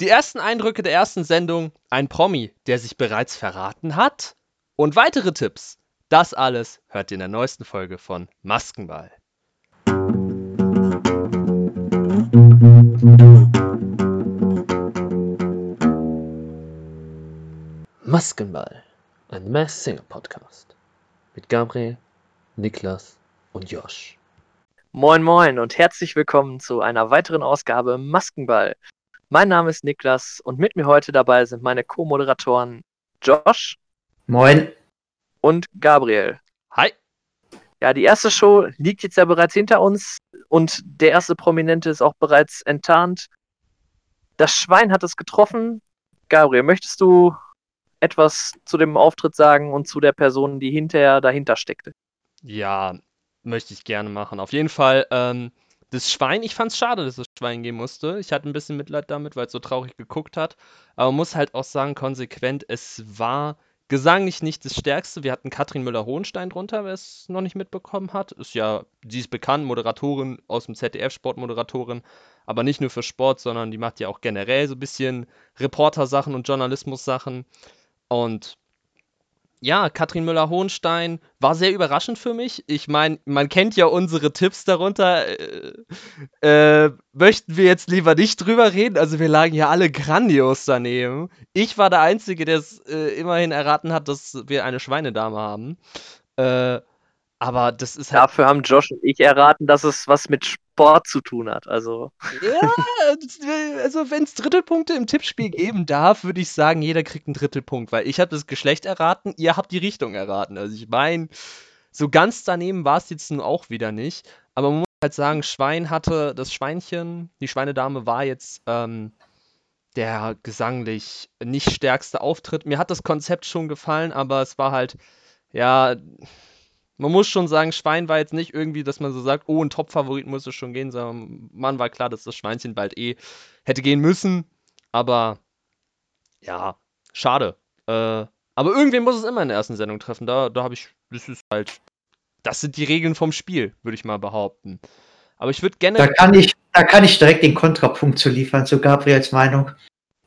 Die ersten Eindrücke der ersten Sendung, ein Promi, der sich bereits verraten hat und weitere Tipps. Das alles hört ihr in der neuesten Folge von Maskenball. Maskenball, ein Mass Singer Podcast mit Gabriel, Niklas und Josh. Moin Moin und herzlich willkommen zu einer weiteren Ausgabe Maskenball. Mein Name ist Niklas und mit mir heute dabei sind meine Co-Moderatoren Josh. Moin. Und Gabriel. Hi. Ja, die erste Show liegt jetzt ja bereits hinter uns und der erste Prominente ist auch bereits enttarnt. Das Schwein hat es getroffen. Gabriel, möchtest du etwas zu dem Auftritt sagen und zu der Person, die hinterher dahinter steckte? Ja, möchte ich gerne machen. Auf jeden Fall, ähm, das Schwein, ich fand es schade, dass das Schwein gehen musste. Ich hatte ein bisschen Mitleid damit, weil es so traurig geguckt hat. Aber man muss halt auch sagen, konsequent, es war gesanglich nicht das Stärkste. Wir hatten Katrin Müller-Hohenstein drunter, wer es noch nicht mitbekommen hat. Ist ja, sie ist bekannt, Moderatorin aus dem ZDF, Sportmoderatorin. Aber nicht nur für Sport, sondern die macht ja auch generell so ein bisschen Reporter-Sachen und Journalismus-Sachen. Und ja, Katrin Müller-Hohenstein war sehr überraschend für mich. Ich meine, man kennt ja unsere Tipps darunter. Äh, äh, möchten wir jetzt lieber nicht drüber reden? Also, wir lagen ja alle grandios daneben. Ich war der Einzige, der es äh, immerhin erraten hat, dass wir eine Schweinedame haben. Äh, aber das ist halt. Dafür haben Josh und ich erraten, dass es was mit Sport zu tun hat. Also. Ja, also wenn es Drittelpunkte im Tippspiel geben darf, würde ich sagen, jeder kriegt einen Drittelpunkt, weil ich habe das Geschlecht erraten, ihr habt die Richtung erraten. Also ich meine, so ganz daneben war es jetzt nun auch wieder nicht. Aber man muss halt sagen, Schwein hatte das Schweinchen, die Schweinedame war jetzt ähm, der gesanglich nicht stärkste Auftritt. Mir hat das Konzept schon gefallen, aber es war halt, ja, man muss schon sagen, Schwein war jetzt nicht irgendwie, dass man so sagt, oh, ein Top-Favorit muss es schon gehen, sondern man war klar, dass das Schweinchen bald eh hätte gehen müssen. Aber ja, schade. Äh, aber irgendwen muss es immer in der ersten Sendung treffen. Da, da habe ich, das ist halt, das sind die Regeln vom Spiel, würde ich mal behaupten. Aber ich würde gerne. Da kann ich, da kann ich direkt den Kontrapunkt zu liefern, zu Gabriels Meinung.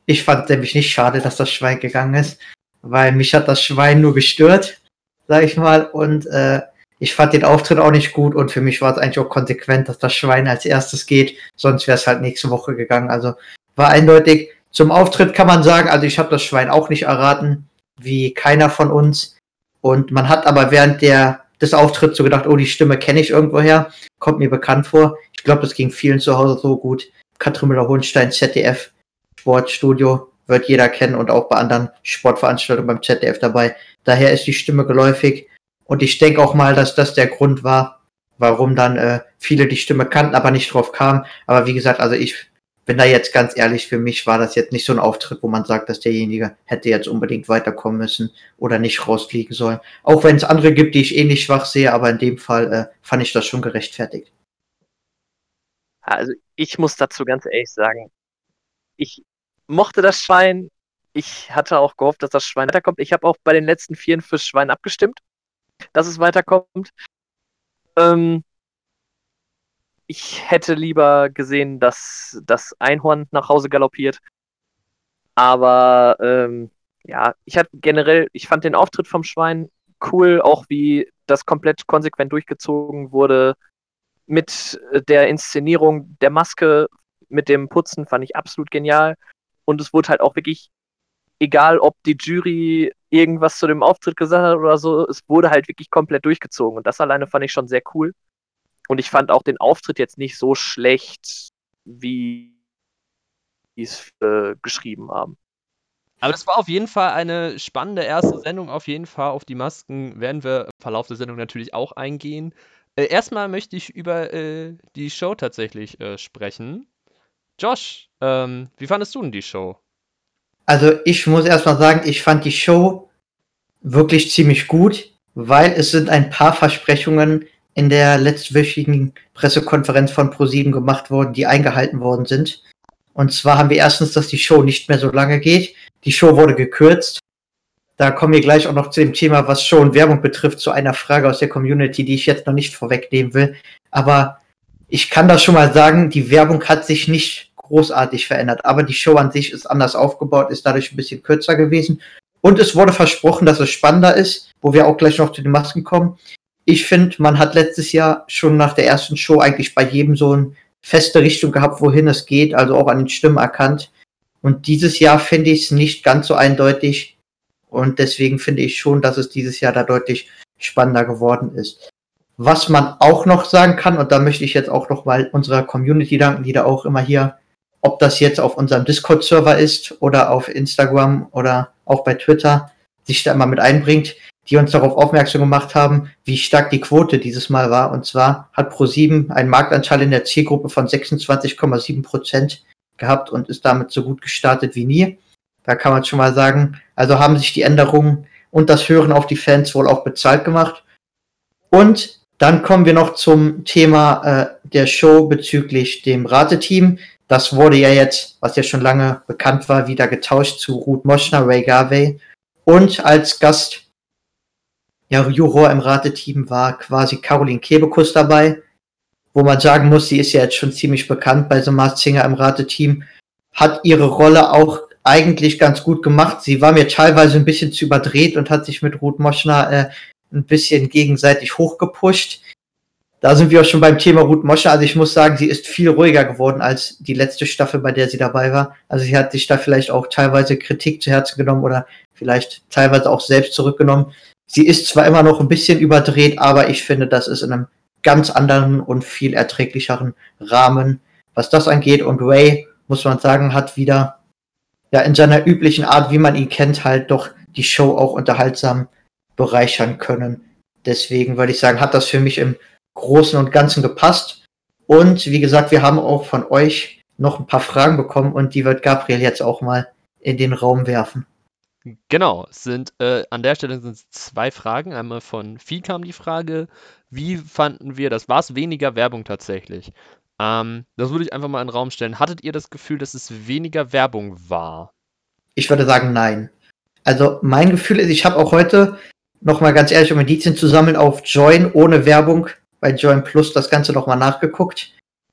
Ich fand nämlich nicht schade, dass das Schwein gegangen ist, weil mich hat das Schwein nur gestört sag ich mal. Und äh, ich fand den Auftritt auch nicht gut und für mich war es eigentlich auch konsequent, dass das Schwein als erstes geht. Sonst wäre es halt nächste Woche gegangen. Also war eindeutig. Zum Auftritt kann man sagen, also ich habe das Schwein auch nicht erraten, wie keiner von uns. Und man hat aber während der des Auftritts so gedacht, oh, die Stimme kenne ich irgendwoher, kommt mir bekannt vor. Ich glaube, das ging vielen zu Hause so gut. Katrin Müller-Hohenstein, ZDF, Sportstudio, wird jeder kennen und auch bei anderen Sportveranstaltungen beim ZDF dabei. Daher ist die Stimme geläufig. Und ich denke auch mal, dass das der Grund war, warum dann äh, viele die Stimme kannten, aber nicht drauf kamen. Aber wie gesagt, also ich bin da jetzt ganz ehrlich, für mich war das jetzt nicht so ein Auftritt, wo man sagt, dass derjenige hätte jetzt unbedingt weiterkommen müssen oder nicht rausfliegen sollen. Auch wenn es andere gibt, die ich ähnlich eh schwach sehe, aber in dem Fall äh, fand ich das schon gerechtfertigt. Also ich muss dazu ganz ehrlich sagen, ich mochte das Schwein. Ich hatte auch gehofft, dass das Schwein weiterkommt. Ich habe auch bei den letzten vieren fürs Schwein abgestimmt, dass es weiterkommt. Ähm, ich hätte lieber gesehen, dass das Einhorn nach Hause galoppiert. Aber ähm, ja, ich hatte generell, ich fand den Auftritt vom Schwein cool, auch wie das komplett konsequent durchgezogen wurde. Mit der Inszenierung der Maske, mit dem Putzen fand ich absolut genial. Und es wurde halt auch wirklich, egal ob die Jury irgendwas zu dem Auftritt gesagt hat oder so, es wurde halt wirklich komplett durchgezogen. Und das alleine fand ich schon sehr cool. Und ich fand auch den Auftritt jetzt nicht so schlecht, wie es äh, geschrieben haben. Aber es war auf jeden Fall eine spannende erste Sendung. Auf jeden Fall auf die Masken werden wir im Verlauf der Sendung natürlich auch eingehen. Äh, erstmal möchte ich über äh, die Show tatsächlich äh, sprechen. Josh, ähm, wie fandest du denn die Show? Also ich muss erstmal sagen, ich fand die Show wirklich ziemlich gut, weil es sind ein paar Versprechungen in der letztwöchigen Pressekonferenz von ProSieben gemacht worden, die eingehalten worden sind. Und zwar haben wir erstens, dass die Show nicht mehr so lange geht. Die Show wurde gekürzt. Da kommen wir gleich auch noch zu dem Thema, was Show und Werbung betrifft, zu einer Frage aus der Community, die ich jetzt noch nicht vorwegnehmen will. Aber ich kann das schon mal sagen, die Werbung hat sich nicht großartig verändert. Aber die Show an sich ist anders aufgebaut, ist dadurch ein bisschen kürzer gewesen. Und es wurde versprochen, dass es spannender ist, wo wir auch gleich noch zu den Masken kommen. Ich finde, man hat letztes Jahr schon nach der ersten Show eigentlich bei jedem so eine feste Richtung gehabt, wohin es geht, also auch an den Stimmen erkannt. Und dieses Jahr finde ich es nicht ganz so eindeutig. Und deswegen finde ich schon, dass es dieses Jahr da deutlich spannender geworden ist. Was man auch noch sagen kann, und da möchte ich jetzt auch noch mal unserer Community danken, die da auch immer hier, ob das jetzt auf unserem Discord-Server ist oder auf Instagram oder auch bei Twitter, sich da immer mit einbringt, die uns darauf aufmerksam gemacht haben, wie stark die Quote dieses Mal war. Und zwar hat Pro7 einen Marktanteil in der Zielgruppe von 26,7 Prozent gehabt und ist damit so gut gestartet wie nie. Da kann man schon mal sagen, also haben sich die Änderungen und das Hören auf die Fans wohl auch bezahlt gemacht. Und dann kommen wir noch zum Thema äh, der Show bezüglich dem Rateteam. Das wurde ja jetzt, was ja schon lange bekannt war, wieder getauscht zu Ruth Moschner, Ray Garvey. Und als Gast, ja, Juror im Rateteam war quasi Caroline Kebekus dabei, wo man sagen muss, sie ist ja jetzt schon ziemlich bekannt bei so Mars Singer im Rateteam, hat ihre Rolle auch eigentlich ganz gut gemacht. Sie war mir teilweise ein bisschen zu überdreht und hat sich mit Ruth Moschner äh, ein bisschen gegenseitig hochgepusht. Da sind wir auch schon beim Thema Ruth Mosche. Also ich muss sagen, sie ist viel ruhiger geworden als die letzte Staffel, bei der sie dabei war. Also sie hat sich da vielleicht auch teilweise Kritik zu Herzen genommen oder vielleicht teilweise auch selbst zurückgenommen. Sie ist zwar immer noch ein bisschen überdreht, aber ich finde, das ist in einem ganz anderen und viel erträglicheren Rahmen, was das angeht. Und Ray, muss man sagen, hat wieder ja in seiner üblichen Art, wie man ihn kennt, halt doch die Show auch unterhaltsam bereichern können. Deswegen würde ich sagen, hat das für mich im Großen und Ganzen gepasst. Und wie gesagt, wir haben auch von euch noch ein paar Fragen bekommen und die wird Gabriel jetzt auch mal in den Raum werfen. Genau, sind äh, an der Stelle sind es zwei Fragen. Einmal von Vieh kam die Frage, wie fanden wir das? War es weniger Werbung tatsächlich? Ähm, das würde ich einfach mal in den Raum stellen. Hattet ihr das Gefühl, dass es weniger Werbung war? Ich würde sagen, nein. Also mein Gefühl ist, ich habe auch heute nochmal ganz ehrlich, um Indizien zu sammeln, auf Join ohne Werbung bei Join Plus das Ganze nochmal nachgeguckt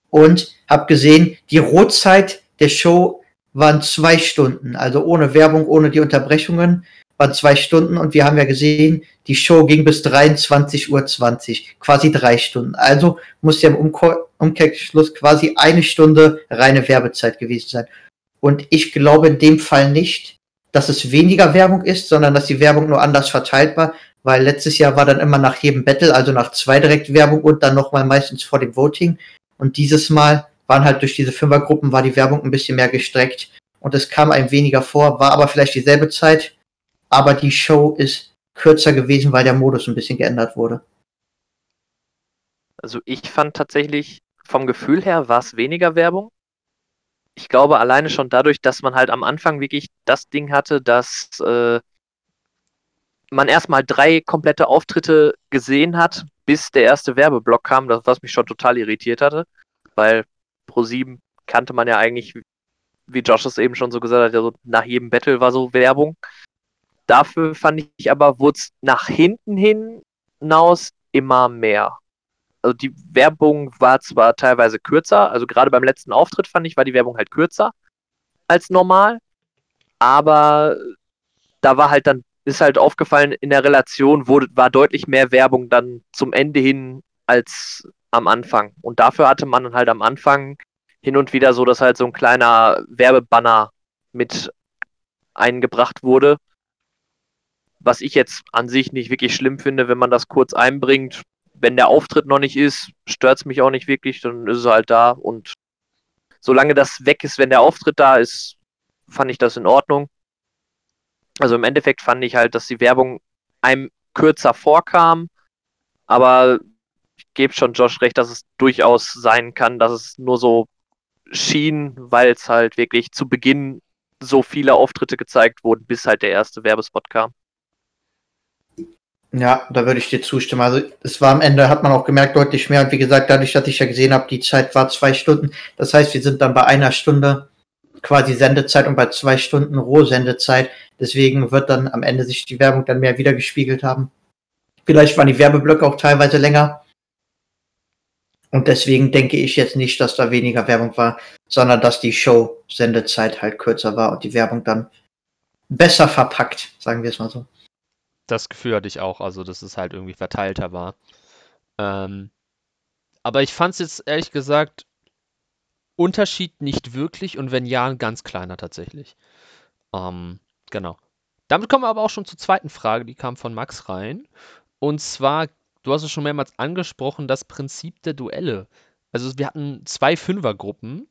und habe gesehen, die Rotzeit der Show waren zwei Stunden, also ohne Werbung, ohne die Unterbrechungen, waren zwei Stunden und wir haben ja gesehen, die Show ging bis 23.20 Uhr, quasi drei Stunden. Also muss ja im Umkehrschluss quasi eine Stunde reine Werbezeit gewesen sein. Und ich glaube in dem Fall nicht, dass es weniger Werbung ist, sondern dass die Werbung nur anders verteilt war, weil letztes Jahr war dann immer nach jedem Battle, also nach zwei direkt Werbung und dann nochmal meistens vor dem Voting. Und dieses Mal waren halt durch diese Fünfergruppen war die Werbung ein bisschen mehr gestreckt und es kam einem weniger vor, war aber vielleicht dieselbe Zeit, aber die Show ist kürzer gewesen, weil der Modus ein bisschen geändert wurde. Also ich fand tatsächlich vom Gefühl her war es weniger Werbung, ich glaube, alleine schon dadurch, dass man halt am Anfang wirklich das Ding hatte, dass äh, man erstmal drei komplette Auftritte gesehen hat, bis der erste Werbeblock kam, das, was mich schon total irritiert hatte, weil Pro7 kannte man ja eigentlich, wie Josh es eben schon so gesagt hat, also nach jedem Battle war so Werbung. Dafür fand ich aber, wurde es nach hinten hinaus immer mehr also die Werbung war zwar teilweise kürzer, also gerade beim letzten Auftritt fand ich, war die Werbung halt kürzer als normal, aber da war halt dann, ist halt aufgefallen, in der Relation wurde, war deutlich mehr Werbung dann zum Ende hin als am Anfang. Und dafür hatte man halt am Anfang hin und wieder so, dass halt so ein kleiner Werbebanner mit eingebracht wurde. Was ich jetzt an sich nicht wirklich schlimm finde, wenn man das kurz einbringt, wenn der Auftritt noch nicht ist, stört es mich auch nicht wirklich, dann ist es halt da. Und solange das weg ist, wenn der Auftritt da ist, fand ich das in Ordnung. Also im Endeffekt fand ich halt, dass die Werbung einem kürzer vorkam, aber ich gebe schon Josh recht, dass es durchaus sein kann, dass es nur so schien, weil es halt wirklich zu Beginn so viele Auftritte gezeigt wurden, bis halt der erste Werbespot kam. Ja, da würde ich dir zustimmen. Also es war am Ende, hat man auch gemerkt, deutlich mehr. Und wie gesagt, dadurch, dass ich ja gesehen habe, die Zeit war zwei Stunden. Das heißt, wir sind dann bei einer Stunde quasi Sendezeit und bei zwei Stunden Rohsendezeit. Deswegen wird dann am Ende sich die Werbung dann mehr wiedergespiegelt haben. Vielleicht waren die Werbeblöcke auch teilweise länger. Und deswegen denke ich jetzt nicht, dass da weniger Werbung war, sondern dass die Show-Sendezeit halt kürzer war und die Werbung dann besser verpackt, sagen wir es mal so. Das Gefühl hatte ich auch, also dass es halt irgendwie verteilter war. Ähm, aber ich fand es jetzt ehrlich gesagt Unterschied nicht wirklich und wenn ja, ein ganz kleiner tatsächlich. Ähm, genau. Damit kommen wir aber auch schon zur zweiten Frage, die kam von Max rein. Und zwar, du hast es schon mehrmals angesprochen, das Prinzip der Duelle. Also wir hatten zwei Fünfergruppen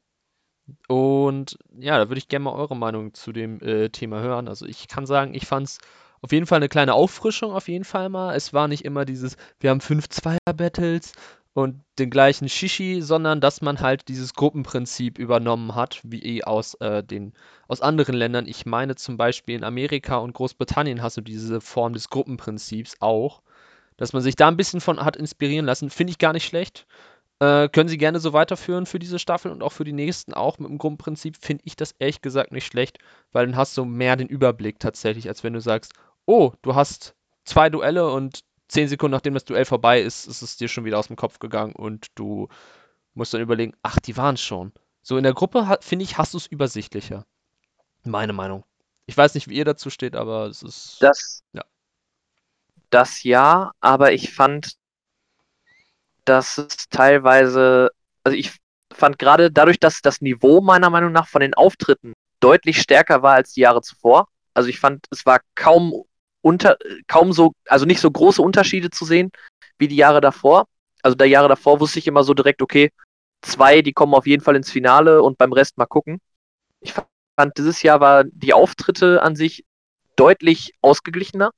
und ja, da würde ich gerne mal eure Meinung zu dem äh, Thema hören. Also ich kann sagen, ich fand es auf jeden Fall eine kleine Auffrischung, auf jeden Fall mal. Es war nicht immer dieses, wir haben fünf Zweier-Battles und den gleichen Shishi, sondern dass man halt dieses Gruppenprinzip übernommen hat, wie aus, äh, den, aus anderen Ländern. Ich meine zum Beispiel in Amerika und Großbritannien hast du diese Form des Gruppenprinzips auch. Dass man sich da ein bisschen von hat inspirieren lassen, finde ich gar nicht schlecht. Äh, können Sie gerne so weiterführen für diese Staffel und auch für die nächsten auch mit dem Gruppenprinzip, finde ich das ehrlich gesagt nicht schlecht, weil dann hast du mehr den Überblick tatsächlich, als wenn du sagst, oh, du hast zwei Duelle und zehn Sekunden nachdem das Duell vorbei ist, ist es dir schon wieder aus dem Kopf gegangen und du musst dann überlegen, ach, die waren schon. So in der Gruppe, finde ich, hast du es übersichtlicher. Meine Meinung. Ich weiß nicht, wie ihr dazu steht, aber es ist. Das, ja. Das ja, aber ich fand, dass es teilweise, also ich fand gerade dadurch, dass das Niveau meiner Meinung nach von den Auftritten deutlich stärker war als die Jahre zuvor. Also ich fand, es war kaum unter, kaum so, also nicht so große Unterschiede zu sehen wie die Jahre davor. Also der Jahre davor wusste ich immer so direkt, okay, zwei, die kommen auf jeden Fall ins Finale und beim Rest mal gucken. Ich fand, dieses Jahr war die Auftritte an sich deutlich ausgeglichener.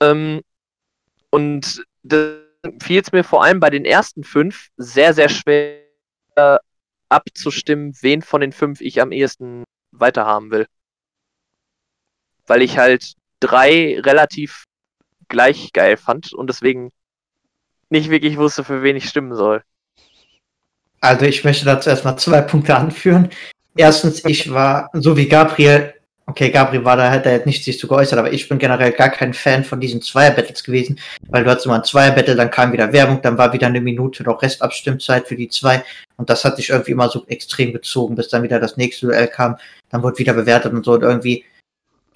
Ähm, und fiel es mir vor allem bei den ersten fünf sehr, sehr schwer äh, abzustimmen, wen von den fünf ich am ehesten weiterhaben will. Weil ich halt drei relativ gleich geil fand und deswegen nicht wirklich wusste, für wen ich stimmen soll. Also ich möchte dazu erstmal zwei Punkte anführen. Erstens, ich war, so wie Gabriel, okay, Gabriel war da, hat er nicht sich zu geäußert, aber ich bin generell gar kein Fan von diesen Zweier-Battles gewesen, weil du hattest immer ein Zweier-Battle, dann kam wieder Werbung, dann war wieder eine Minute noch Restabstimmzeit für die zwei und das hat sich irgendwie immer so extrem gezogen, bis dann wieder das nächste Duell kam, dann wurde wieder bewertet und so und irgendwie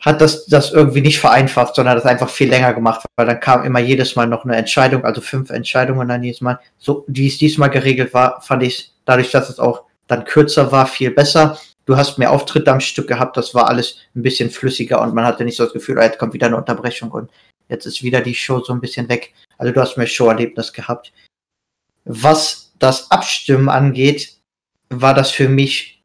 hat das, das irgendwie nicht vereinfacht, sondern das einfach viel länger gemacht, weil dann kam immer jedes Mal noch eine Entscheidung, also fünf Entscheidungen dann jedes Mal. So, wie es diesmal geregelt war, fand ich dadurch, dass es auch dann kürzer war, viel besser. Du hast mehr Auftritte am Stück gehabt, das war alles ein bisschen flüssiger und man hatte nicht so das Gefühl, oh, jetzt kommt wieder eine Unterbrechung und jetzt ist wieder die Show so ein bisschen weg. Also du hast mehr Showerlebnis gehabt. Was das Abstimmen angeht, war das für mich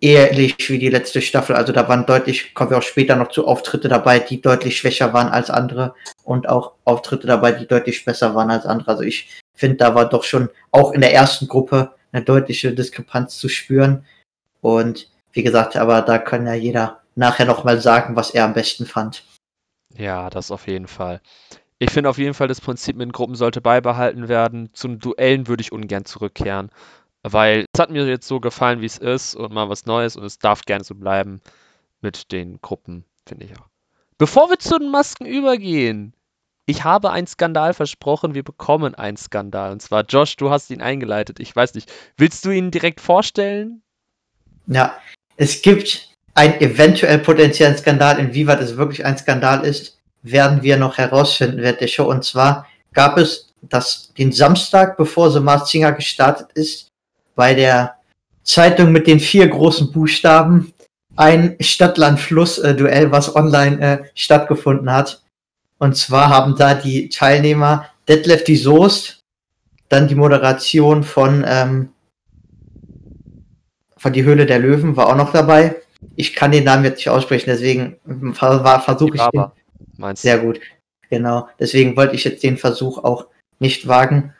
ähnlich wie die letzte Staffel. Also da waren deutlich, kommen wir auch später noch zu Auftritte dabei, die deutlich schwächer waren als andere und auch Auftritte dabei, die deutlich besser waren als andere. Also ich finde, da war doch schon auch in der ersten Gruppe eine deutliche Diskrepanz zu spüren. Und wie gesagt, aber da kann ja jeder nachher nochmal sagen, was er am besten fand. Ja, das auf jeden Fall. Ich finde auf jeden Fall, das Prinzip mit Gruppen sollte beibehalten werden. Zum Duellen würde ich ungern zurückkehren. Weil es hat mir jetzt so gefallen, wie es ist und mal was Neues und es darf gerne so bleiben mit den Gruppen, finde ich auch. Bevor wir zu den Masken übergehen, ich habe einen Skandal versprochen, wir bekommen einen Skandal. Und zwar, Josh, du hast ihn eingeleitet. Ich weiß nicht, willst du ihn direkt vorstellen? Ja, es gibt einen eventuell potenziellen Skandal. Inwieweit es wirklich ein Skandal ist, werden wir noch herausfinden während der Show. Und zwar gab es das, den Samstag, bevor The Masked Singer gestartet ist, bei der Zeitung mit den vier großen Buchstaben ein Stadt-Land-Fluss-Duell, was online äh, stattgefunden hat. Und zwar haben da die Teilnehmer Detlef die Soest, dann die Moderation von, ähm, von Die Höhle der Löwen war auch noch dabei. Ich kann den Namen jetzt nicht aussprechen, deswegen versuche ich den. Meinst Sehr gut. Genau. Deswegen wollte ich jetzt den Versuch auch nicht wagen.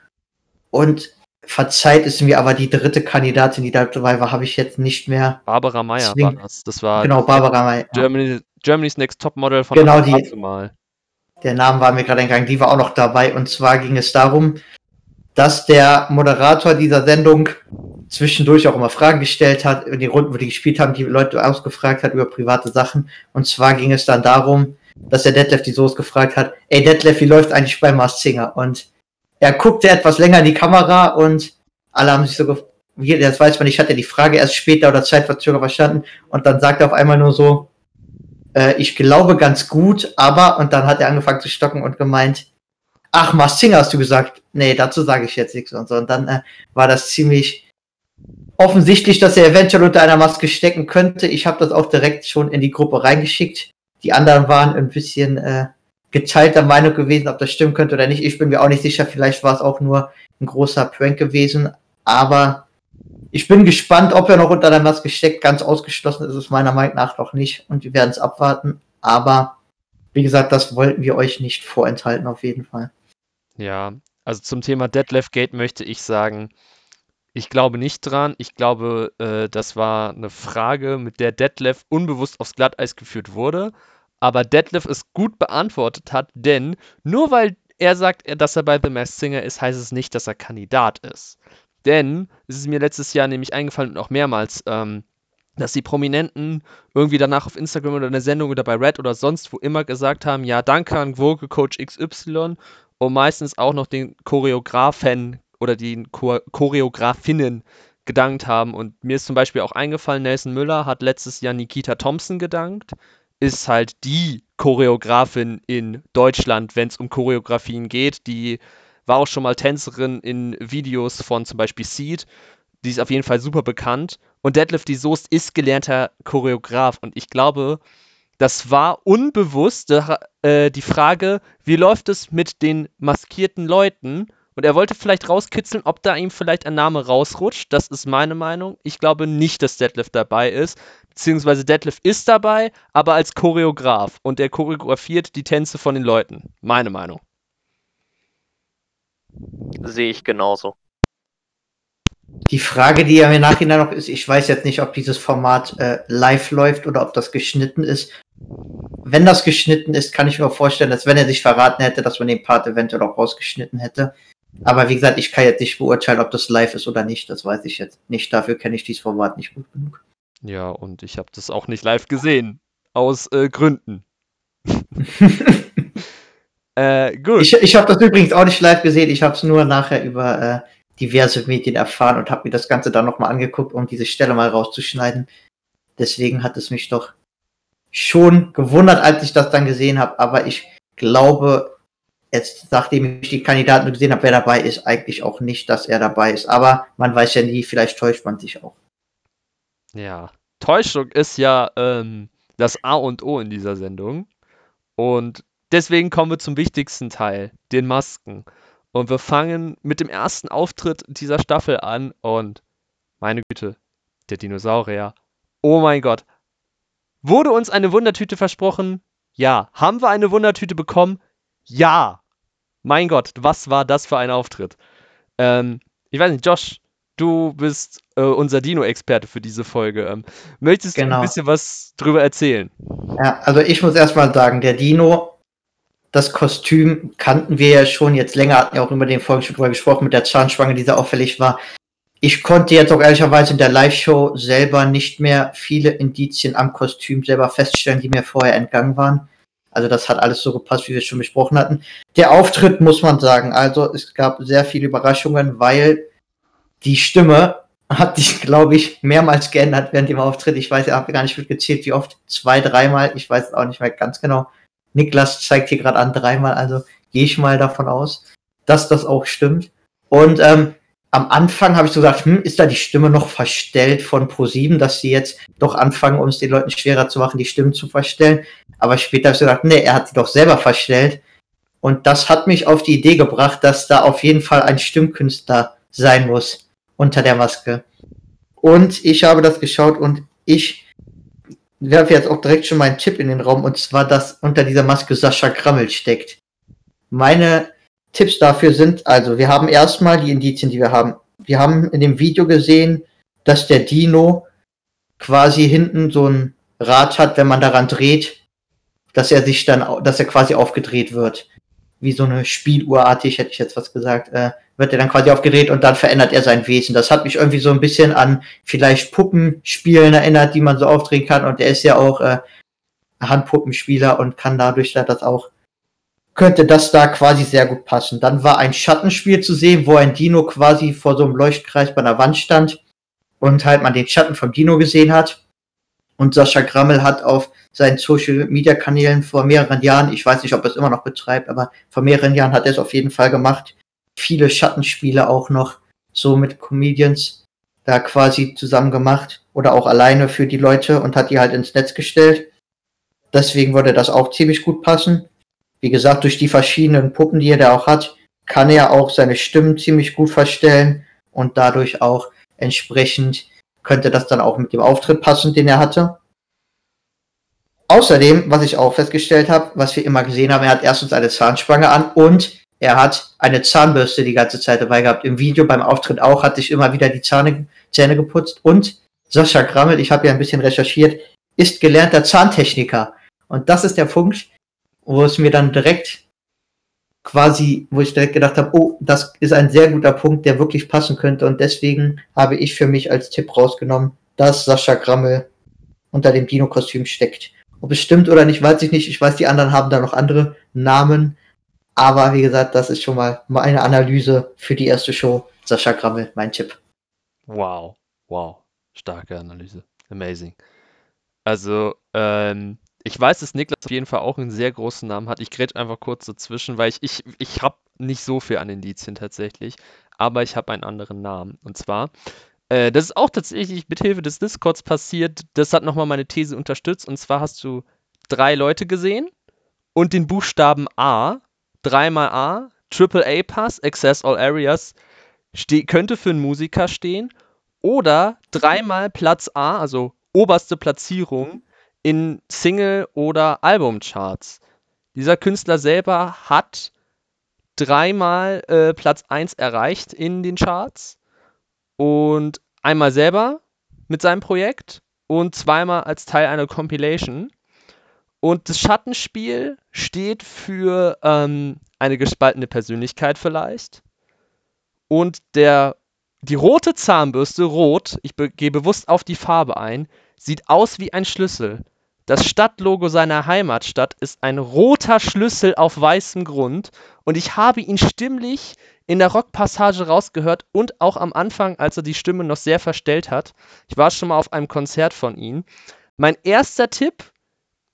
Und Verzeiht es mir, aber die dritte Kandidatin, die dabei war, habe ich jetzt nicht mehr. Barbara Meyer war das. Das war genau, Barbara Meyer. Germany, Germany's Next Top Model von genau die, Mal. Der Name war mir gerade entgangen, die war auch noch dabei. Und zwar ging es darum, dass der Moderator dieser Sendung zwischendurch auch immer Fragen gestellt hat, in die Runden, wo die gespielt haben, die Leute ausgefragt hat über private Sachen. Und zwar ging es dann darum, dass der Detlef die Soße gefragt hat, ey Detlef, wie läuft eigentlich bei Mars Singer? Und er guckte etwas länger in die Kamera und alle haben sich so gefragt, das weiß man, ich hatte die Frage erst später oder zeitverzögert verstanden und dann sagt er auf einmal nur so, äh, ich glaube ganz gut, aber, und dann hat er angefangen zu stocken und gemeint, ach, Mars Singer hast du gesagt. Nee, dazu sage ich jetzt nichts und so. Und dann äh, war das ziemlich offensichtlich, dass er eventuell unter einer Maske stecken könnte. Ich habe das auch direkt schon in die Gruppe reingeschickt. Die anderen waren ein bisschen äh, geteilter Meinung gewesen, ob das stimmen könnte oder nicht. Ich bin mir auch nicht sicher. Vielleicht war es auch nur ein großer Prank gewesen. Aber ich bin gespannt, ob er noch unter der Maske steckt. Ganz ausgeschlossen ist es meiner Meinung nach noch nicht. Und wir werden es abwarten. Aber wie gesagt, das wollten wir euch nicht vorenthalten, auf jeden Fall. Ja, also zum Thema Deadlift Gate möchte ich sagen, ich glaube nicht dran. Ich glaube, äh, das war eine Frage, mit der Detlef unbewusst aufs Glatteis geführt wurde. Aber Detlef es gut beantwortet hat, denn nur weil er sagt, dass er bei The Masked Singer ist, heißt es nicht, dass er Kandidat ist. Denn es ist mir letztes Jahr nämlich eingefallen und auch mehrmals, ähm, dass die Prominenten irgendwie danach auf Instagram oder in der Sendung oder bei Red oder sonst wo immer gesagt haben, ja, danke an Vogue Coach XY und meistens auch noch den Choreografen oder die Choreografinnen gedankt haben. Und mir ist zum Beispiel auch eingefallen, Nelson Müller hat letztes Jahr Nikita Thompson gedankt, ist halt die Choreografin in Deutschland, wenn es um Choreografien geht. Die war auch schon mal Tänzerin in Videos von zum Beispiel Seed. Die ist auf jeden Fall super bekannt. Und Deadlift die Soest ist gelernter Choreograf. Und ich glaube, das war unbewusst äh, die Frage, wie läuft es mit den maskierten Leuten? Und er wollte vielleicht rauskitzeln, ob da ihm vielleicht ein Name rausrutscht. Das ist meine Meinung. Ich glaube nicht, dass Deadlift dabei ist. Beziehungsweise Deadlift ist dabei, aber als Choreograf. Und er choreografiert die Tänze von den Leuten. Meine Meinung. Sehe ich genauso. Die Frage, die ja im Nachhinein noch ist, ich weiß jetzt nicht, ob dieses Format äh, live läuft oder ob das geschnitten ist. Wenn das geschnitten ist, kann ich mir vorstellen, dass wenn er sich verraten hätte, dass man den Part eventuell auch rausgeschnitten hätte. Aber wie gesagt, ich kann jetzt nicht beurteilen, ob das live ist oder nicht. Das weiß ich jetzt nicht. Dafür kenne ich dieses Format nicht gut genug. Ja, und ich habe das auch nicht live gesehen. Aus äh, Gründen. äh, gut. Ich, ich habe das übrigens auch nicht live gesehen. Ich habe es nur nachher über äh, diverse Medien erfahren und habe mir das Ganze dann nochmal angeguckt, um diese Stelle mal rauszuschneiden. Deswegen hat es mich doch schon gewundert, als ich das dann gesehen habe. Aber ich glaube, jetzt, nachdem ich die Kandidaten gesehen habe, wer dabei ist, eigentlich auch nicht, dass er dabei ist. Aber man weiß ja nie, vielleicht täuscht man sich auch. Ja, Täuschung ist ja ähm, das A und O in dieser Sendung. Und deswegen kommen wir zum wichtigsten Teil, den Masken. Und wir fangen mit dem ersten Auftritt dieser Staffel an und meine Güte, der Dinosaurier. Oh mein Gott. Wurde uns eine Wundertüte versprochen? Ja. Haben wir eine Wundertüte bekommen? Ja. Mein Gott, was war das für ein Auftritt? Ähm, ich weiß nicht, Josh, du bist äh, unser Dino-Experte für diese Folge. Ähm, möchtest genau. du ein genau. bisschen was drüber erzählen? Ja, also ich muss erstmal sagen, der Dino, das Kostüm kannten wir ja schon jetzt länger, hatten ja auch über den Folgen schon drüber gesprochen, mit der Zahnschwange, die sehr auffällig war. Ich konnte jetzt auch ehrlicherweise in der Live-Show selber nicht mehr viele Indizien am Kostüm selber feststellen, die mir vorher entgangen waren. Also das hat alles so gepasst, wie wir es schon besprochen hatten. Der Auftritt muss man sagen, also es gab sehr viele Überraschungen, weil die Stimme hat sich, glaube ich, mehrmals geändert während dem Auftritt. Ich weiß, ich habe gar nicht mitgezählt, wie oft. Zwei, dreimal. Ich weiß auch nicht mehr ganz genau. Niklas zeigt hier gerade an dreimal, also gehe ich mal davon aus, dass das auch stimmt. Und ähm, am Anfang habe ich so gesagt, hm, ist da die Stimme noch verstellt von Pro7, dass sie jetzt doch anfangen, um es den Leuten schwerer zu machen, die Stimmen zu verstellen. Aber später habe ich gedacht, nee, er hat sie doch selber verstellt. Und das hat mich auf die Idee gebracht, dass da auf jeden Fall ein Stimmkünstler sein muss unter der Maske. Und ich habe das geschaut und ich werfe jetzt auch direkt schon meinen Tipp in den Raum und zwar, dass unter dieser Maske Sascha Krammel steckt. Meine Tipps dafür sind, also wir haben erstmal die Indizien, die wir haben. Wir haben in dem Video gesehen, dass der Dino quasi hinten so ein Rad hat, wenn man daran dreht, dass er sich dann, dass er quasi aufgedreht wird. Wie so eine Spieluhrartig, hätte ich jetzt was gesagt, äh, wird er dann quasi aufgedreht und dann verändert er sein Wesen. Das hat mich irgendwie so ein bisschen an vielleicht Puppenspielen erinnert, die man so aufdrehen kann. Und er ist ja auch äh, Handpuppenspieler und kann dadurch das auch könnte das da quasi sehr gut passen. Dann war ein Schattenspiel zu sehen, wo ein Dino quasi vor so einem Leuchtkreis bei einer Wand stand und halt man den Schatten vom Dino gesehen hat. Und Sascha Grammel hat auf seinen Social Media Kanälen vor mehreren Jahren, ich weiß nicht, ob er es immer noch betreibt, aber vor mehreren Jahren hat er es auf jeden Fall gemacht, viele Schattenspiele auch noch so mit Comedians da quasi zusammen gemacht oder auch alleine für die Leute und hat die halt ins Netz gestellt. Deswegen würde das auch ziemlich gut passen. Wie gesagt, durch die verschiedenen Puppen, die er da auch hat, kann er auch seine Stimmen ziemlich gut verstellen und dadurch auch entsprechend könnte das dann auch mit dem Auftritt passen, den er hatte. Außerdem, was ich auch festgestellt habe, was wir immer gesehen haben, er hat erstens eine Zahnspange an und er hat eine Zahnbürste die ganze Zeit dabei gehabt. Im Video beim Auftritt auch hat sich immer wieder die Zähne, Zähne geputzt. Und Sascha Grammel, ich habe ja ein bisschen recherchiert, ist gelernter Zahntechniker. Und das ist der Punkt, wo es mir dann direkt quasi, wo ich direkt gedacht habe, oh, das ist ein sehr guter Punkt, der wirklich passen könnte. Und deswegen habe ich für mich als Tipp rausgenommen, dass Sascha Grammel unter dem Dino-Kostüm steckt. Ob es stimmt oder nicht, weiß ich nicht. Ich weiß, die anderen haben da noch andere Namen. Aber wie gesagt, das ist schon mal meine Analyse für die erste Show. Sascha Grammel, mein Tipp. Wow, wow, starke Analyse. Amazing. Also, ähm, ich weiß, dass Niklas auf jeden Fall auch einen sehr großen Namen hat. Ich grätsch einfach kurz dazwischen, weil ich, ich, ich habe nicht so viel an Indizien tatsächlich, aber ich habe einen anderen Namen. Und zwar, äh, das ist auch tatsächlich mithilfe des Discords passiert. Das hat nochmal meine These unterstützt. Und zwar hast du drei Leute gesehen und den Buchstaben A dreimal A, Triple A Pass, Access All Areas, könnte für einen Musiker stehen. Oder dreimal Platz A, also oberste Platzierung in Single- oder Albumcharts. Dieser Künstler selber hat dreimal äh, Platz 1 erreicht in den Charts und einmal selber mit seinem Projekt und zweimal als Teil einer Compilation. Und das Schattenspiel steht für ähm, eine gespaltene Persönlichkeit vielleicht. Und der, die rote Zahnbürste, rot, ich be gehe bewusst auf die Farbe ein, sieht aus wie ein Schlüssel. Das Stadtlogo seiner Heimatstadt ist ein roter Schlüssel auf weißem Grund und ich habe ihn stimmlich in der Rockpassage rausgehört und auch am Anfang, als er die Stimme noch sehr verstellt hat. Ich war schon mal auf einem Konzert von ihm. Mein erster Tipp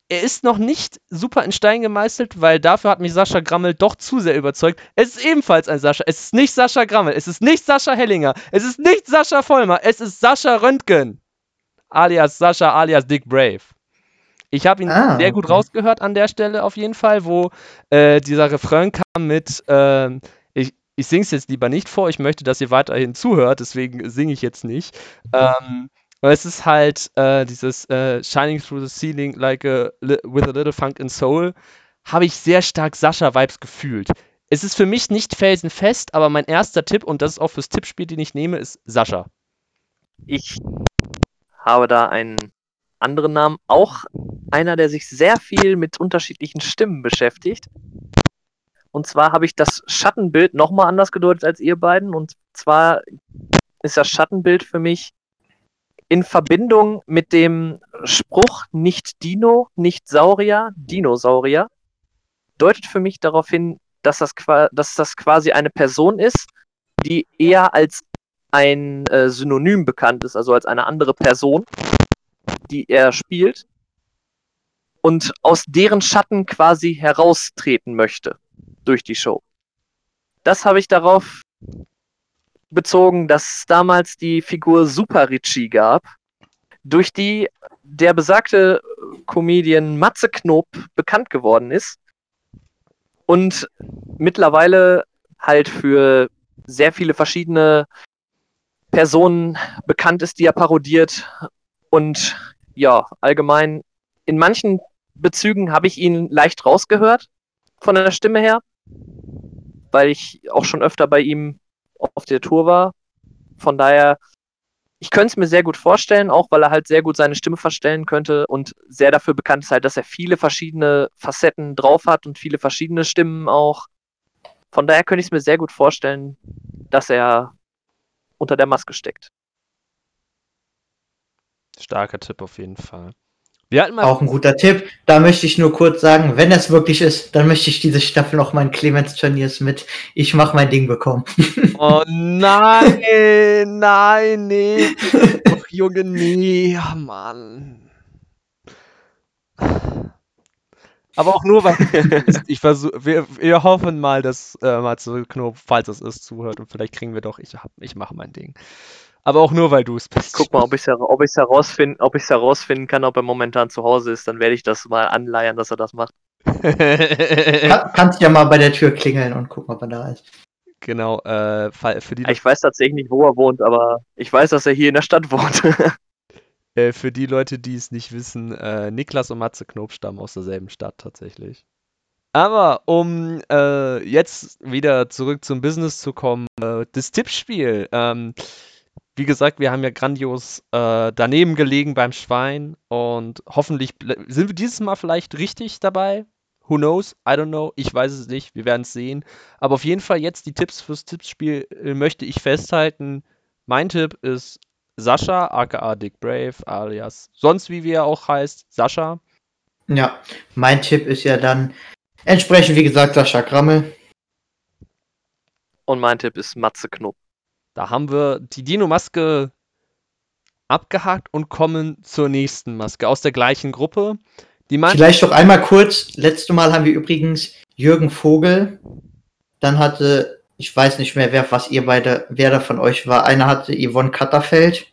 er ist noch nicht super in Stein gemeißelt, weil dafür hat mich Sascha Grammel doch zu sehr überzeugt. Es ist ebenfalls ein Sascha. Es ist nicht Sascha Grammel. Es ist nicht Sascha Hellinger. Es ist nicht Sascha Vollmer. Es ist Sascha Röntgen. Alias Sascha, alias Dick Brave. Ich habe ihn ah, sehr gut rausgehört an der Stelle auf jeden Fall, wo äh, dieser Refrain kam mit, äh, ich, ich singe es jetzt lieber nicht vor, ich möchte, dass ihr weiterhin zuhört, deswegen singe ich jetzt nicht. Ähm, weil es ist halt äh, dieses äh, Shining Through the Ceiling like a, with a little funk and soul, habe ich sehr stark Sascha-Vibes gefühlt. Es ist für mich nicht felsenfest, aber mein erster Tipp, und das ist auch fürs Tippspiel, den ich nehme, ist Sascha. Ich habe da einen anderen Namen, auch einer, der sich sehr viel mit unterschiedlichen Stimmen beschäftigt. Und zwar habe ich das Schattenbild nochmal anders gedeutet als ihr beiden. Und zwar ist das Schattenbild für mich in Verbindung mit dem Spruch nicht Dino, nicht Saurier, Dinosaurier, deutet für mich darauf hin, dass das, dass das quasi eine Person ist, die eher als ein äh, Synonym bekannt ist, also als eine andere Person, die er spielt und aus deren Schatten quasi heraustreten möchte durch die Show. Das habe ich darauf bezogen, dass es damals die Figur Super Richie gab, durch die der besagte Comedian Matze Knob bekannt geworden ist und mittlerweile halt für sehr viele verschiedene Personen bekannt ist, die er parodiert und ja, allgemein in manchen Bezügen habe ich ihn leicht rausgehört von der Stimme her, weil ich auch schon öfter bei ihm auf der Tour war. Von daher, ich könnte es mir sehr gut vorstellen, auch weil er halt sehr gut seine Stimme verstellen könnte und sehr dafür bekannt ist halt, dass er viele verschiedene Facetten drauf hat und viele verschiedene Stimmen auch. Von daher könnte ich es mir sehr gut vorstellen, dass er unter der Maske steckt. Starker Tipp auf jeden Fall. Auch ein guter Tipp. Da möchte ich nur kurz sagen, wenn es wirklich ist, dann möchte ich diese Staffel noch mein Clemens Turniers mit Ich mach mein Ding bekommen. Oh nein, nein, nee. Ach, Junge, nee, oh, Mann. Aber auch nur, weil ich versuche, wir, wir hoffen mal, dass äh, Matze Knob, falls es ist, zuhört und vielleicht kriegen wir doch, ich, hab, ich mache mein Ding. Aber auch nur, weil du es bist. Guck mal, ob ich es ob ich's herausfinden, ob ich's herausfinden kann, ob er momentan zu Hause ist, dann werde ich das mal anleiern, dass er das macht. Kann, kannst ja mal bei der Tür klingeln und gucken, ob er da ist. genau, äh, für die, Ich weiß tatsächlich nicht, wo er wohnt, aber ich weiß, dass er hier in der Stadt wohnt. äh, für die Leute, die es nicht wissen, äh, Niklas und Matze Knob stammen aus derselben Stadt tatsächlich. Aber um äh, jetzt wieder zurück zum Business zu kommen, äh, das Tippspiel. Ähm, wie gesagt, wir haben ja grandios äh, daneben gelegen beim Schwein und hoffentlich sind wir dieses Mal vielleicht richtig dabei. Who knows? I don't know. Ich weiß es nicht. Wir werden es sehen. Aber auf jeden Fall jetzt die Tipps fürs Tippspiel äh, möchte ich festhalten. Mein Tipp ist Sascha, aka Dick Brave, alias sonst wie wie er auch heißt, Sascha. Ja, mein Tipp ist ja dann entsprechend, wie gesagt, Sascha Grammel. Und mein Tipp ist Matze Knob. Da haben wir die Dino-Maske abgehakt und kommen zur nächsten Maske aus der gleichen Gruppe. Vielleicht noch einmal kurz. Letztes Mal haben wir übrigens Jürgen Vogel. Dann hatte, ich weiß nicht mehr, wer, was ihr beide, wer da von euch war. Einer hatte Yvonne Katterfeld.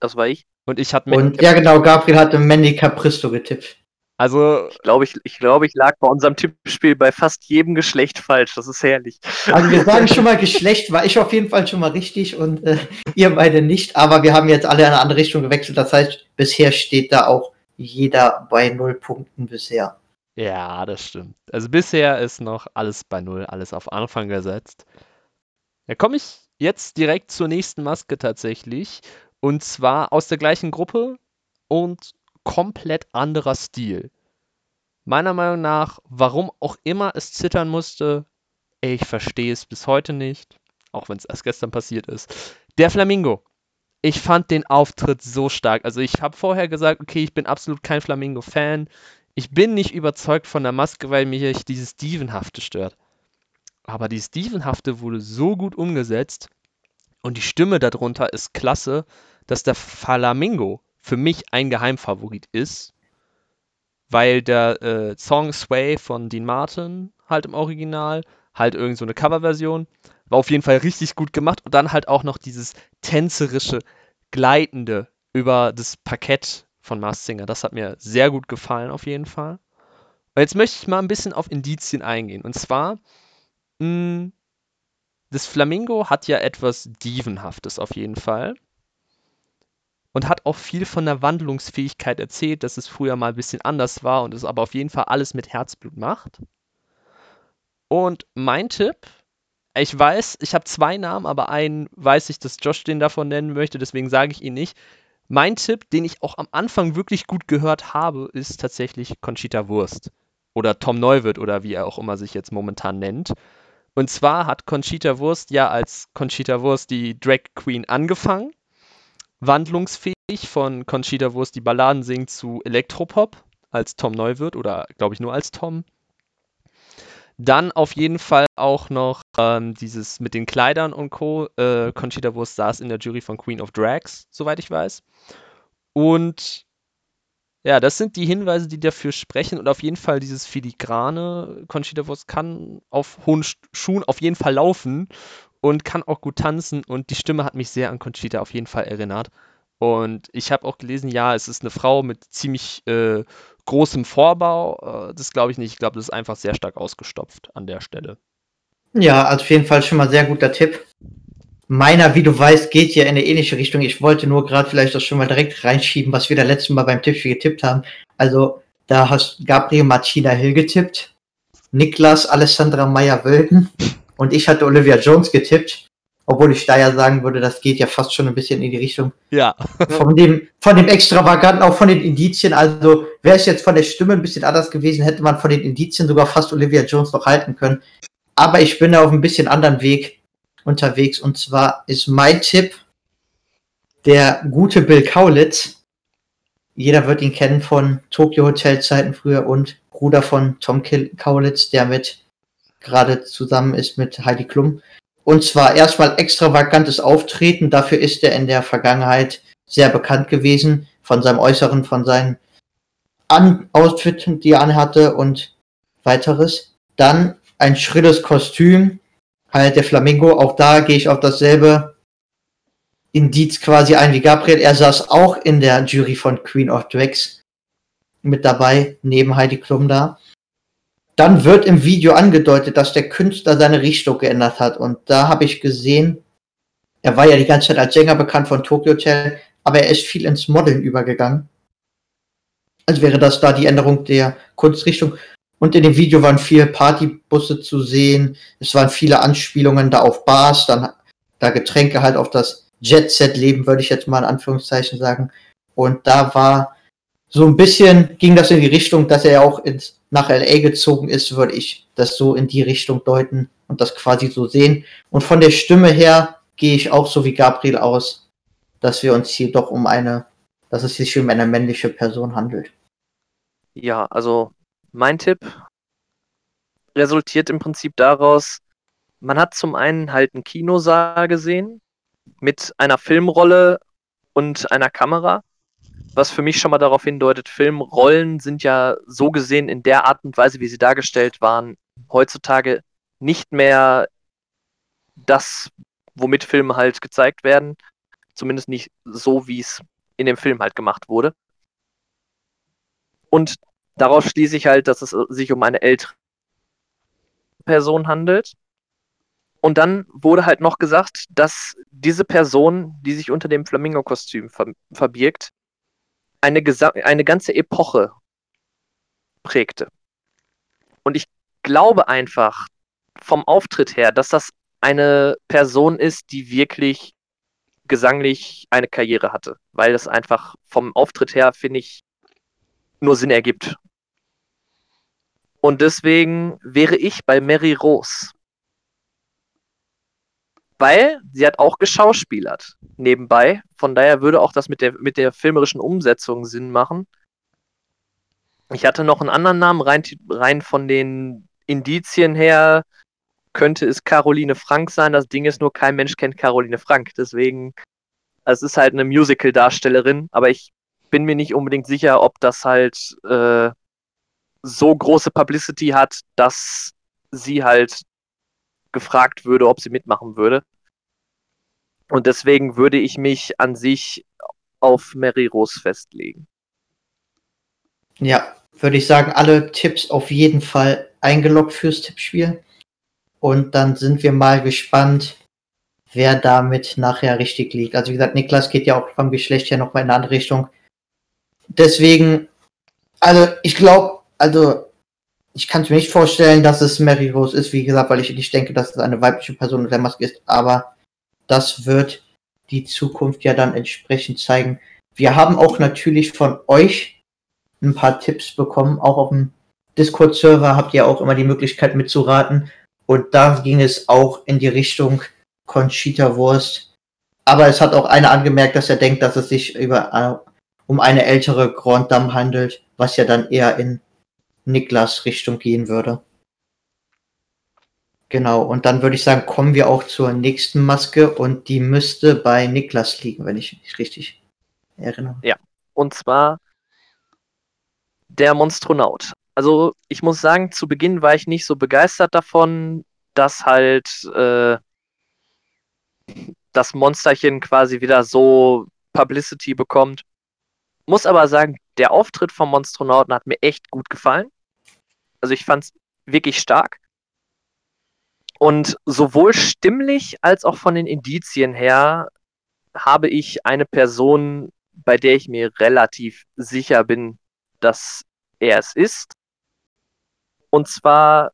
Das war ich. und ich hatte mir, Und ja, genau, Gabriel hatte Mandy Capristo getippt. Also Ich glaube, ich, ich, glaube, ich lag bei unserem Tippspiel bei fast jedem Geschlecht falsch. Das ist herrlich. Also wir sagen schon mal Geschlecht, war ich auf jeden Fall schon mal richtig und äh, ihr beide nicht. Aber wir haben jetzt alle in eine andere Richtung gewechselt. Das heißt, bisher steht da auch jeder bei null Punkten bisher. Ja, das stimmt. Also bisher ist noch alles bei Null, alles auf Anfang gesetzt. Da komme ich jetzt direkt zur nächsten Maske tatsächlich. Und zwar aus der gleichen Gruppe und komplett anderer Stil. Meiner Meinung nach, warum auch immer es zittern musste, ich verstehe es bis heute nicht, auch wenn es erst gestern passiert ist. Der Flamingo. Ich fand den Auftritt so stark. Also ich habe vorher gesagt, okay, ich bin absolut kein Flamingo-Fan. Ich bin nicht überzeugt von der Maske, weil mich dieses Stevenhafte stört. Aber die Stevenhafte wurde so gut umgesetzt und die Stimme darunter ist klasse, dass der Flamingo für mich ein Geheimfavorit ist, weil der äh, Song Sway von Dean Martin halt im Original, halt irgend so eine Coverversion, war auf jeden Fall richtig gut gemacht und dann halt auch noch dieses tänzerische, gleitende über das Parkett von Mars Singer. Das hat mir sehr gut gefallen auf jeden Fall. Und jetzt möchte ich mal ein bisschen auf Indizien eingehen. Und zwar, mh, das Flamingo hat ja etwas Dievenhaftes auf jeden Fall. Und hat auch viel von der Wandlungsfähigkeit erzählt, dass es früher mal ein bisschen anders war und es aber auf jeden Fall alles mit Herzblut macht. Und mein Tipp, ich weiß, ich habe zwei Namen, aber einen weiß ich, dass Josh den davon nennen möchte, deswegen sage ich ihn nicht. Mein Tipp, den ich auch am Anfang wirklich gut gehört habe, ist tatsächlich Conchita Wurst. Oder Tom Neuwirth oder wie er auch immer sich jetzt momentan nennt. Und zwar hat Conchita Wurst ja als Conchita Wurst die Drag Queen angefangen. Wandlungsfähig von Conchita Wurst die Balladen singt zu Elektropop als Tom Neuwirth oder glaube ich nur als Tom. Dann auf jeden Fall auch noch ähm, dieses mit den Kleidern und Co. Äh, Conchita Wurst saß in der Jury von Queen of Drags, soweit ich weiß. Und ja, das sind die Hinweise, die dafür sprechen. Und auf jeden Fall dieses Filigrane. Conchita Wurst kann auf hohen Sch- Schuhen auf jeden Fall laufen und kann auch gut tanzen. Und die Stimme hat mich sehr an Conchita auf jeden Fall erinnert. Und ich habe auch gelesen, ja, es ist eine Frau mit ziemlich äh, großem Vorbau. Äh, das glaube ich nicht. Ich glaube, das ist einfach sehr stark ausgestopft an der Stelle. Ja, also auf jeden Fall schon mal sehr guter Tipp. Meiner, wie du weißt, geht ja in eine ähnliche Richtung. Ich wollte nur gerade vielleicht das schon mal direkt reinschieben, was wir da letzten Mal beim Tippspiel getippt haben. Also, da hast Gabriel Martina Hill getippt, Niklas Alessandra Meyer-Wölden und ich hatte Olivia Jones getippt. Obwohl ich da ja sagen würde, das geht ja fast schon ein bisschen in die Richtung Ja, von dem, von dem Extravaganten, auch von den Indizien. Also wäre es jetzt von der Stimme ein bisschen anders gewesen, hätte man von den Indizien sogar fast Olivia Jones noch halten können. Aber ich bin da auf ein bisschen anderen Weg unterwegs. Und zwar ist mein Tipp der gute Bill Kaulitz. jeder wird ihn kennen von Tokyo Hotel Zeiten früher und Bruder von Tom Kaulitz, der mit gerade zusammen ist mit Heidi Klum. Und zwar erstmal extravagantes Auftreten. Dafür ist er in der Vergangenheit sehr bekannt gewesen. Von seinem Äußeren, von seinen An Outfit, die er anhatte und weiteres. Dann ein schrilles Kostüm. Halt der Flamingo. Auch da gehe ich auf dasselbe Indiz quasi ein wie Gabriel. Er saß auch in der Jury von Queen of Drags mit dabei, neben Heidi Klum da. Dann wird im Video angedeutet, dass der Künstler seine Richtung geändert hat. Und da habe ich gesehen, er war ja die ganze Zeit als Sänger bekannt von Tokyo Hotel, aber er ist viel ins Modeln übergegangen. Also wäre das da die Änderung der Kunstrichtung. Und in dem Video waren viele Partybusse zu sehen. Es waren viele Anspielungen da auf Bars, dann da Getränke halt auf das Jet-Set-Leben, würde ich jetzt mal in Anführungszeichen sagen. Und da war so ein bisschen, ging das in die Richtung, dass er auch ins nach LA gezogen ist, würde ich das so in die Richtung deuten und das quasi so sehen. Und von der Stimme her gehe ich auch so wie Gabriel aus, dass wir uns hier doch um eine, dass es sich um eine männliche Person handelt. Ja, also mein Tipp resultiert im Prinzip daraus, man hat zum einen halt einen Kinosaal gesehen mit einer Filmrolle und einer Kamera was für mich schon mal darauf hindeutet, Filmrollen sind ja so gesehen in der Art und Weise, wie sie dargestellt waren, heutzutage nicht mehr das, womit Filme halt gezeigt werden. Zumindest nicht so, wie es in dem Film halt gemacht wurde. Und daraus schließe ich halt, dass es sich um eine ältere Person handelt. Und dann wurde halt noch gesagt, dass diese Person, die sich unter dem Flamingo-Kostüm ver verbirgt, eine, eine ganze Epoche prägte. Und ich glaube einfach vom Auftritt her, dass das eine Person ist, die wirklich gesanglich eine Karriere hatte, weil es einfach vom Auftritt her, finde ich, nur Sinn ergibt. Und deswegen wäre ich bei Mary Rose. Weil sie hat auch geschauspielert nebenbei. Von daher würde auch das mit der, mit der filmerischen Umsetzung Sinn machen. Ich hatte noch einen anderen Namen, rein, rein von den Indizien her könnte es Caroline Frank sein. Das Ding ist nur, kein Mensch kennt Caroline Frank. Deswegen, es ist halt eine Musical-Darstellerin, aber ich bin mir nicht unbedingt sicher, ob das halt äh, so große Publicity hat, dass sie halt gefragt würde, ob sie mitmachen würde. Und deswegen würde ich mich an sich auf Mary Rose festlegen. Ja, würde ich sagen, alle Tipps auf jeden Fall eingeloggt fürs Tippspiel. Und dann sind wir mal gespannt, wer damit nachher richtig liegt. Also wie gesagt, Niklas geht ja auch vom Geschlecht her nochmal in eine andere Richtung. Deswegen, also ich glaube, also ich kann es mir nicht vorstellen, dass es Mary Rose ist, wie gesagt, weil ich nicht denke, dass es eine weibliche Person mit der Maske ist, aber das wird die Zukunft ja dann entsprechend zeigen. Wir haben auch natürlich von euch ein paar Tipps bekommen, auch auf dem Discord-Server habt ihr auch immer die Möglichkeit mitzuraten. Und da ging es auch in die Richtung Conchita Wurst. Aber es hat auch einer angemerkt, dass er denkt, dass es sich über, äh, um eine ältere Grand Dame handelt, was ja dann eher in Niklas Richtung gehen würde. Genau, und dann würde ich sagen, kommen wir auch zur nächsten Maske und die müsste bei Niklas liegen, wenn ich mich richtig erinnere. Ja, und zwar der Monstronaut. Also ich muss sagen, zu Beginn war ich nicht so begeistert davon, dass halt äh, das Monsterchen quasi wieder so Publicity bekommt. Muss aber sagen, der Auftritt vom Monstronauten hat mir echt gut gefallen. Also ich fand es wirklich stark. Und sowohl stimmlich als auch von den Indizien her habe ich eine Person, bei der ich mir relativ sicher bin, dass er es ist. Und zwar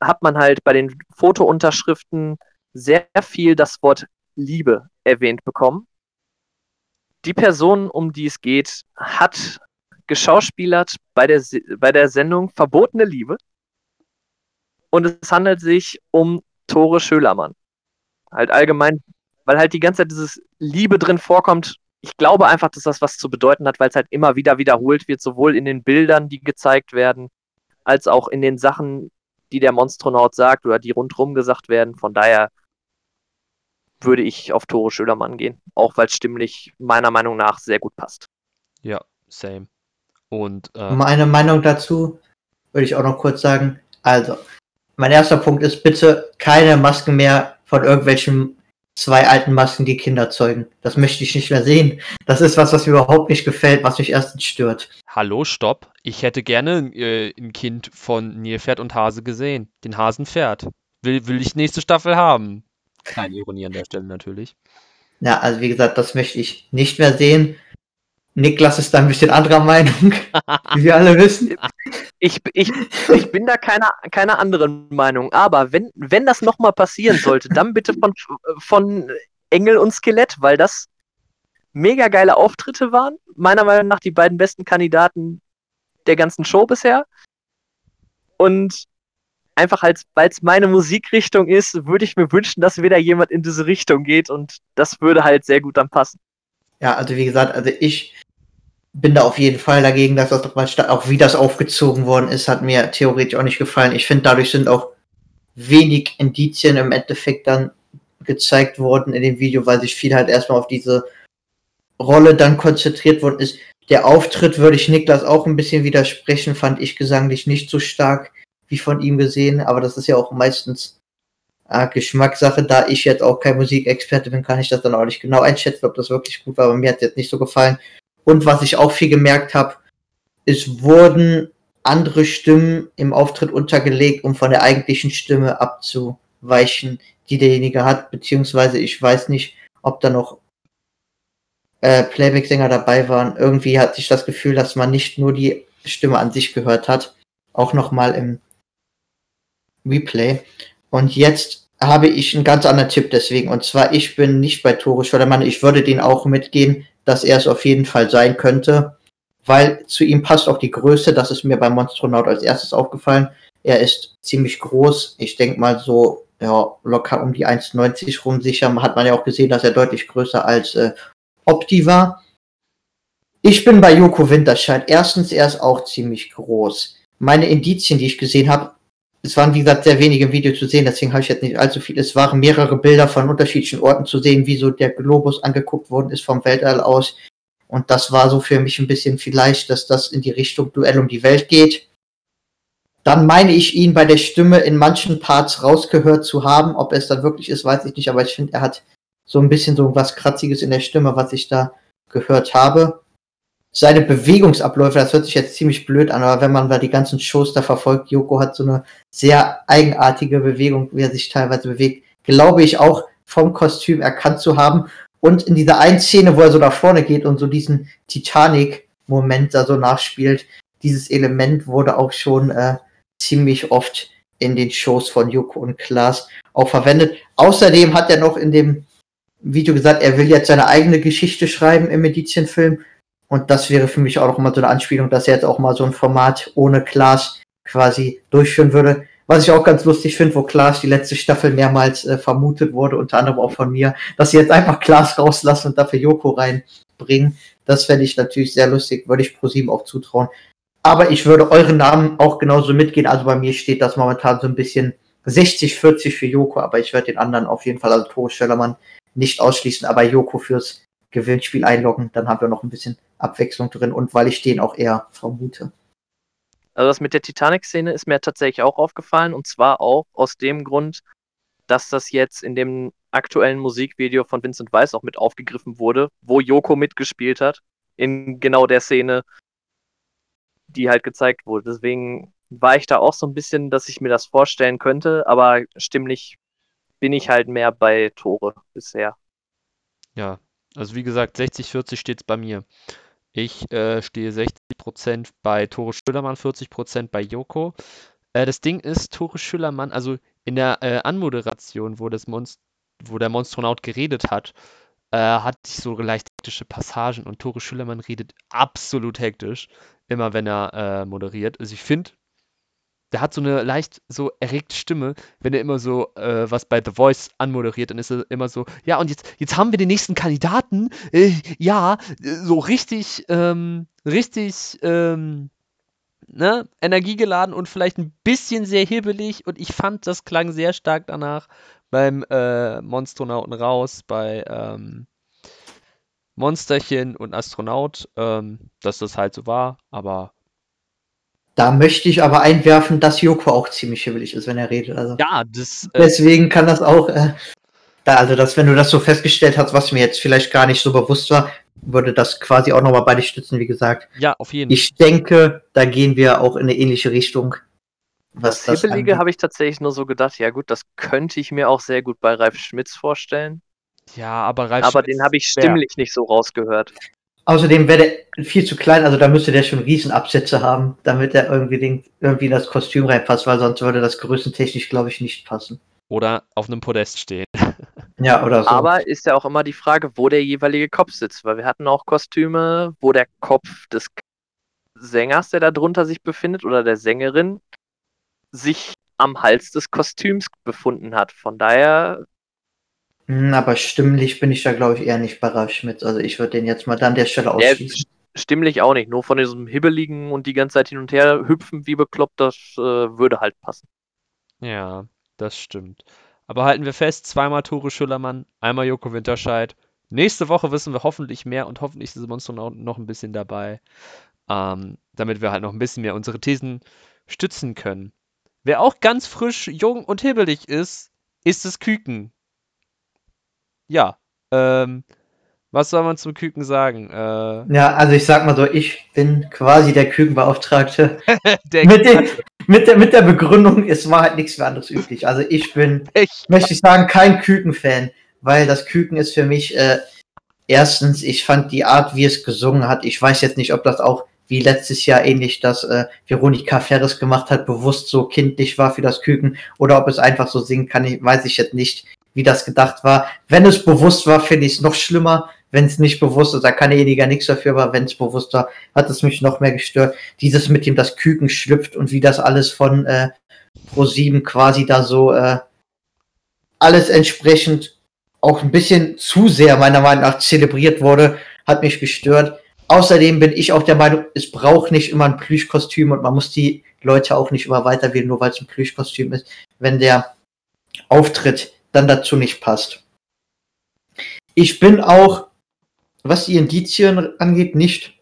hat man halt bei den Fotounterschriften sehr viel das Wort Liebe erwähnt bekommen. Die Person, um die es geht, hat geschauspielert bei der, bei der Sendung Verbotene Liebe. Und es handelt sich um Tore Schölermann. Halt allgemein, weil halt die ganze Zeit dieses Liebe drin vorkommt, ich glaube einfach, dass das was zu bedeuten hat, weil es halt immer wieder wiederholt wird, sowohl in den Bildern, die gezeigt werden, als auch in den Sachen, die der Monstronaut sagt oder die rundherum gesagt werden. Von daher würde ich auf Tore Schölermann gehen, auch weil es stimmlich meiner Meinung nach sehr gut passt. Ja, same. Und äh, Meine Meinung dazu würde ich auch noch kurz sagen. Also, mein erster Punkt ist bitte keine Masken mehr von irgendwelchen zwei alten Masken, die Kinder zeugen. Das möchte ich nicht mehr sehen. Das ist was, was mir überhaupt nicht gefällt, was mich erstens stört. hallo, stopp. Ich hätte gerne äh, ein Kind von Nilpferd und Hase gesehen. Den Hasenpferd. Will, will ich nächste Staffel haben. Keine Ironie an der Stelle natürlich. Ja, also wie gesagt, das möchte ich nicht mehr sehen. Niklas ist da ein bisschen anderer Meinung, wie wir alle wissen. Ich, ich, ich bin da keiner, keiner anderen Meinung, aber wenn, wenn das nochmal passieren sollte, dann bitte von, von Engel und Skelett, weil das mega geile Auftritte waren. Meiner Meinung nach die beiden besten Kandidaten der ganzen Show bisher. Und einfach als, weil es meine Musikrichtung ist, würde ich mir wünschen, dass wieder jemand in diese Richtung geht und das würde halt sehr gut dann passen. Ja, also wie gesagt, also ich bin da auf jeden Fall dagegen, dass das nochmal statt, auch wie das aufgezogen worden ist, hat mir theoretisch auch nicht gefallen. Ich finde, dadurch sind auch wenig Indizien im Endeffekt dann gezeigt worden in dem Video, weil sich viel halt erstmal auf diese Rolle dann konzentriert worden ist. Der Auftritt würde ich Niklas auch ein bisschen widersprechen, fand ich gesanglich nicht so stark wie von ihm gesehen, aber das ist ja auch meistens äh, Geschmackssache. Da ich jetzt auch kein Musikexperte bin, kann ich das dann auch nicht genau einschätzen, ob das wirklich gut war, aber mir hat es jetzt nicht so gefallen. Und was ich auch viel gemerkt habe, es wurden andere Stimmen im Auftritt untergelegt, um von der eigentlichen Stimme abzuweichen, die derjenige hat, beziehungsweise ich weiß nicht, ob da noch äh, Playback-Sänger dabei waren. Irgendwie hatte ich das Gefühl, dass man nicht nur die Stimme an sich gehört hat, auch nochmal im Replay. Und jetzt habe ich einen ganz anderen Tipp deswegen. Und zwar, ich bin nicht bei Tore Schödermann. Ich würde den auch mitgehen, dass er es auf jeden Fall sein könnte. Weil zu ihm passt auch die Größe. Das ist mir beim Monstronaut als erstes aufgefallen. Er ist ziemlich groß. Ich denke mal so, ja, locker um die 1,90 rum sicher. Hat man ja auch gesehen, dass er deutlich größer als äh, Opti war. Ich bin bei Joko Winterscheid. Erstens, er ist auch ziemlich groß. Meine Indizien, die ich gesehen habe, es waren wie gesagt sehr wenige im Video zu sehen, deswegen habe ich jetzt nicht allzu viel. Es waren mehrere Bilder von unterschiedlichen Orten zu sehen, wie so der Globus angeguckt worden ist vom Weltall aus. Und das war so für mich ein bisschen vielleicht, dass das in die Richtung Duell um die Welt geht. Dann meine ich ihn bei der Stimme in manchen Parts rausgehört zu haben. Ob es dann wirklich ist, weiß ich nicht, aber ich finde, er hat so ein bisschen so was Kratziges in der Stimme, was ich da gehört habe seine Bewegungsabläufe, das hört sich jetzt ziemlich blöd an, aber wenn man da die ganzen Shows da verfolgt, Joko hat so eine sehr eigenartige Bewegung, wie er sich teilweise bewegt, glaube ich auch vom Kostüm erkannt zu haben. Und in dieser einen Szene, wo er so nach vorne geht und so diesen Titanic-Moment da so nachspielt, dieses Element wurde auch schon äh, ziemlich oft in den Shows von Joko und Klaas auch verwendet. Außerdem hat er noch in dem Video gesagt, er will jetzt seine eigene Geschichte schreiben im Medizienfilm. Und das wäre für mich auch noch mal so eine Anspielung, dass er jetzt auch mal so ein Format ohne Klaas quasi durchführen würde. Was ich auch ganz lustig finde, wo Klaas die letzte Staffel mehrmals äh, vermutet wurde, unter anderem auch von mir, dass sie jetzt einfach Klaas rauslassen und dafür Joko reinbringen. Das fände ich natürlich sehr lustig, würde ich ProSieben auch zutrauen. Aber ich würde euren Namen auch genauso mitgehen. Also bei mir steht das momentan so ein bisschen 60-40 für Joko, aber ich werde den anderen auf jeden Fall, also Tore Schellermann, nicht ausschließen, aber Joko fürs Gewinnspiel einloggen, dann haben wir noch ein bisschen Abwechslung drin und weil ich den auch eher vermute. Also das mit der Titanic-Szene ist mir tatsächlich auch aufgefallen und zwar auch aus dem Grund, dass das jetzt in dem aktuellen Musikvideo von Vincent Weiss auch mit aufgegriffen wurde, wo Yoko mitgespielt hat, in genau der Szene, die halt gezeigt wurde. Deswegen war ich da auch so ein bisschen, dass ich mir das vorstellen könnte, aber stimmlich bin ich halt mehr bei Tore bisher. Ja, also wie gesagt, 60-40 steht es bei mir. Ich äh, stehe 60% bei Tore Schüllermann, 40% bei Joko. Äh, das Ding ist, Tore Schüllermann, also in der äh, Anmoderation, wo, das Monst wo der Monstronaut geredet hat, äh, hatte ich so leicht hektische Passagen und Tore Schüllermann redet absolut hektisch, immer wenn er äh, moderiert. Also ich finde, der hat so eine leicht so erregte Stimme, wenn er immer so äh, was bei The Voice anmoderiert, dann ist er immer so, ja, und jetzt, jetzt haben wir den nächsten Kandidaten, äh, ja, so richtig, ähm, richtig, ähm, ne, energiegeladen und vielleicht ein bisschen sehr hibbelig. Und ich fand, das klang sehr stark danach beim äh, Monstronauten raus, bei ähm, Monsterchen und Astronaut, ähm, dass das halt so war, aber Da möchte ich aber einwerfen, dass Joko auch ziemlich hibbelig ist, wenn er redet. Also ja, das, äh, deswegen kann das auch, äh, da, also dass wenn du das so festgestellt hast, was mir jetzt vielleicht gar nicht so bewusst war, würde das quasi auch nochmal beide stützen, wie gesagt. ja, auf jeden Fall. Ich denke, da gehen wir auch in eine ähnliche Richtung. Was Das Hibbelige habe ich tatsächlich nur so gedacht, ja gut, das könnte ich mir auch sehr gut bei Ralf Schmitz vorstellen. Ja, aber Ralf aber Schmitz den habe ich stimmlich nicht so rausgehört. Außerdem wäre der viel zu klein, also da müsste der schon Riesenabsätze haben, damit er irgendwie, den, irgendwie in das Kostüm reinpasst, weil sonst würde das größentechnisch, glaube ich, nicht passen. Oder auf einem Podest stehen. Ja, oder so. Aber ist ja auch immer die Frage, wo der jeweilige Kopf sitzt, weil wir hatten auch Kostüme, wo der Kopf des Sängers, der da drunter sich befindet, oder der Sängerin, sich am Hals des Kostüms befunden hat. Von daher, aber stimmlich bin ich da, glaube ich, eher nicht bei Ralf Schmitz. Also ich würde den jetzt mal an der Stelle ausschließen. stimmlich auch nicht. Nur von diesem Hibbeligen und die ganze Zeit hin und her hüpfen wie bekloppt, das äh, würde halt passen. Ja, das stimmt. Aber halten wir fest, zweimal Tore Schüllermann, einmal Joko Winterscheid. Nächste Woche wissen wir hoffentlich mehr und hoffentlich ist Monster noch, noch ein bisschen dabei, ähm, damit wir halt noch ein bisschen mehr unsere Thesen stützen können. Wer auch ganz frisch, jung und hibbelig ist, ist das Küken. Ja, ähm, was soll man zum Küken sagen? Äh, Ja, also ich sag mal so, ich bin quasi der Kükenbeauftragte. der mit, dem, mit, der, mit der Begründung, es war halt nichts mehr anderes üblich. Also ich bin Echt? möchte ich sagen, kein Küken-Fan, weil das Küken ist für mich äh, erstens, ich fand die Art, wie es gesungen hat, ich weiß jetzt nicht, ob das auch wie letztes Jahr ähnlich das äh, Veronika Ferres gemacht hat, bewusst so kindlich war für das Küken oder ob es einfach so singen kann, ich, weiß ich jetzt nicht, wie das gedacht war. Wenn es bewusst war, finde ich es noch schlimmer. Wenn es nicht bewusst ist, da kann derjenige nichts dafür, aber wenn es bewusst war, hat es mich noch mehr gestört. Dieses mit dem das Küken schlüpft und wie das alles von äh, Pro7 quasi da so äh, alles entsprechend auch ein bisschen zu sehr meiner Meinung nach zelebriert wurde, hat mich gestört. Außerdem bin ich auch der Meinung, es braucht nicht immer ein Plüschkostüm und man muss die Leute auch nicht immer weiterwählen, nur weil es ein Plüschkostüm ist, wenn der Auftritt dann dazu nicht passt. Ich bin auch, was die Indizien angeht, nicht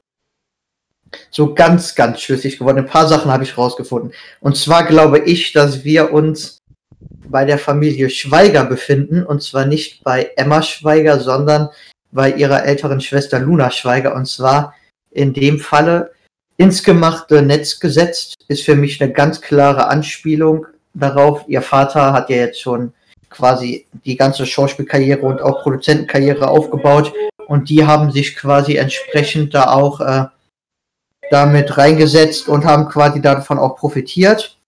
so ganz, ganz schlüssig geworden. Ein paar Sachen habe ich rausgefunden. Und zwar glaube ich, dass wir uns bei der Familie Schweiger befinden. Und zwar nicht bei Emma Schweiger, sondern bei ihrer älteren Schwester Luna Schweiger. Und zwar in dem Falle ins gemachte Netz gesetzt, ist für mich eine ganz klare Anspielung darauf. Ihr Vater hat ja jetzt schon quasi die ganze Schauspielkarriere und auch Produzentenkarriere aufgebaut. Und die haben sich quasi entsprechend da auch äh, damit reingesetzt und haben quasi davon auch profitiert.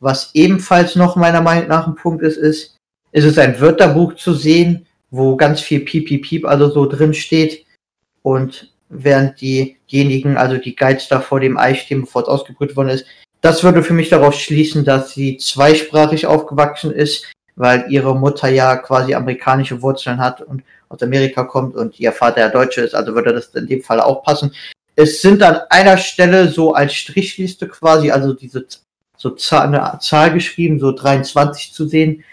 Was ebenfalls noch meiner Meinung nach ein Punkt ist, ist, ist es ein Wörterbuch zu sehen, wo ganz viel Piep, Piep, Piep also so drin steht. Und während diejenigen, also die Guides da vor dem Ei stehen, bevor es ausgebrüht worden ist, das würde für mich darauf schließen, dass sie zweisprachig aufgewachsen ist, weil ihre Mutter ja quasi amerikanische Wurzeln hat und aus Amerika kommt und ihr Vater ja Deutsche ist, also würde das in dem Fall auch passen. Es sind an einer Stelle so als Strichliste quasi, also diese so Zahl, eine Zahl geschrieben, so 23 zu sehen.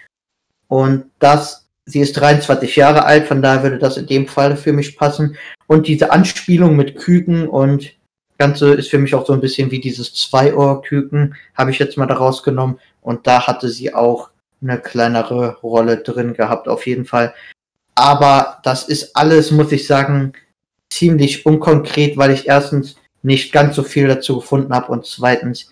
Und das, sie ist 23 Jahre alt, von daher würde das in dem Fall für mich passen. Und diese Anspielung mit Küken und Ganze ist für mich auch so ein bisschen wie dieses Zwei-Ohr-Küken, habe ich jetzt mal da rausgenommen. Und da hatte sie auch eine kleinere Rolle drin gehabt, auf jeden Fall. Aber das ist alles, muss ich sagen, ziemlich unkonkret, weil ich erstens nicht ganz so viel dazu gefunden habe und zweitens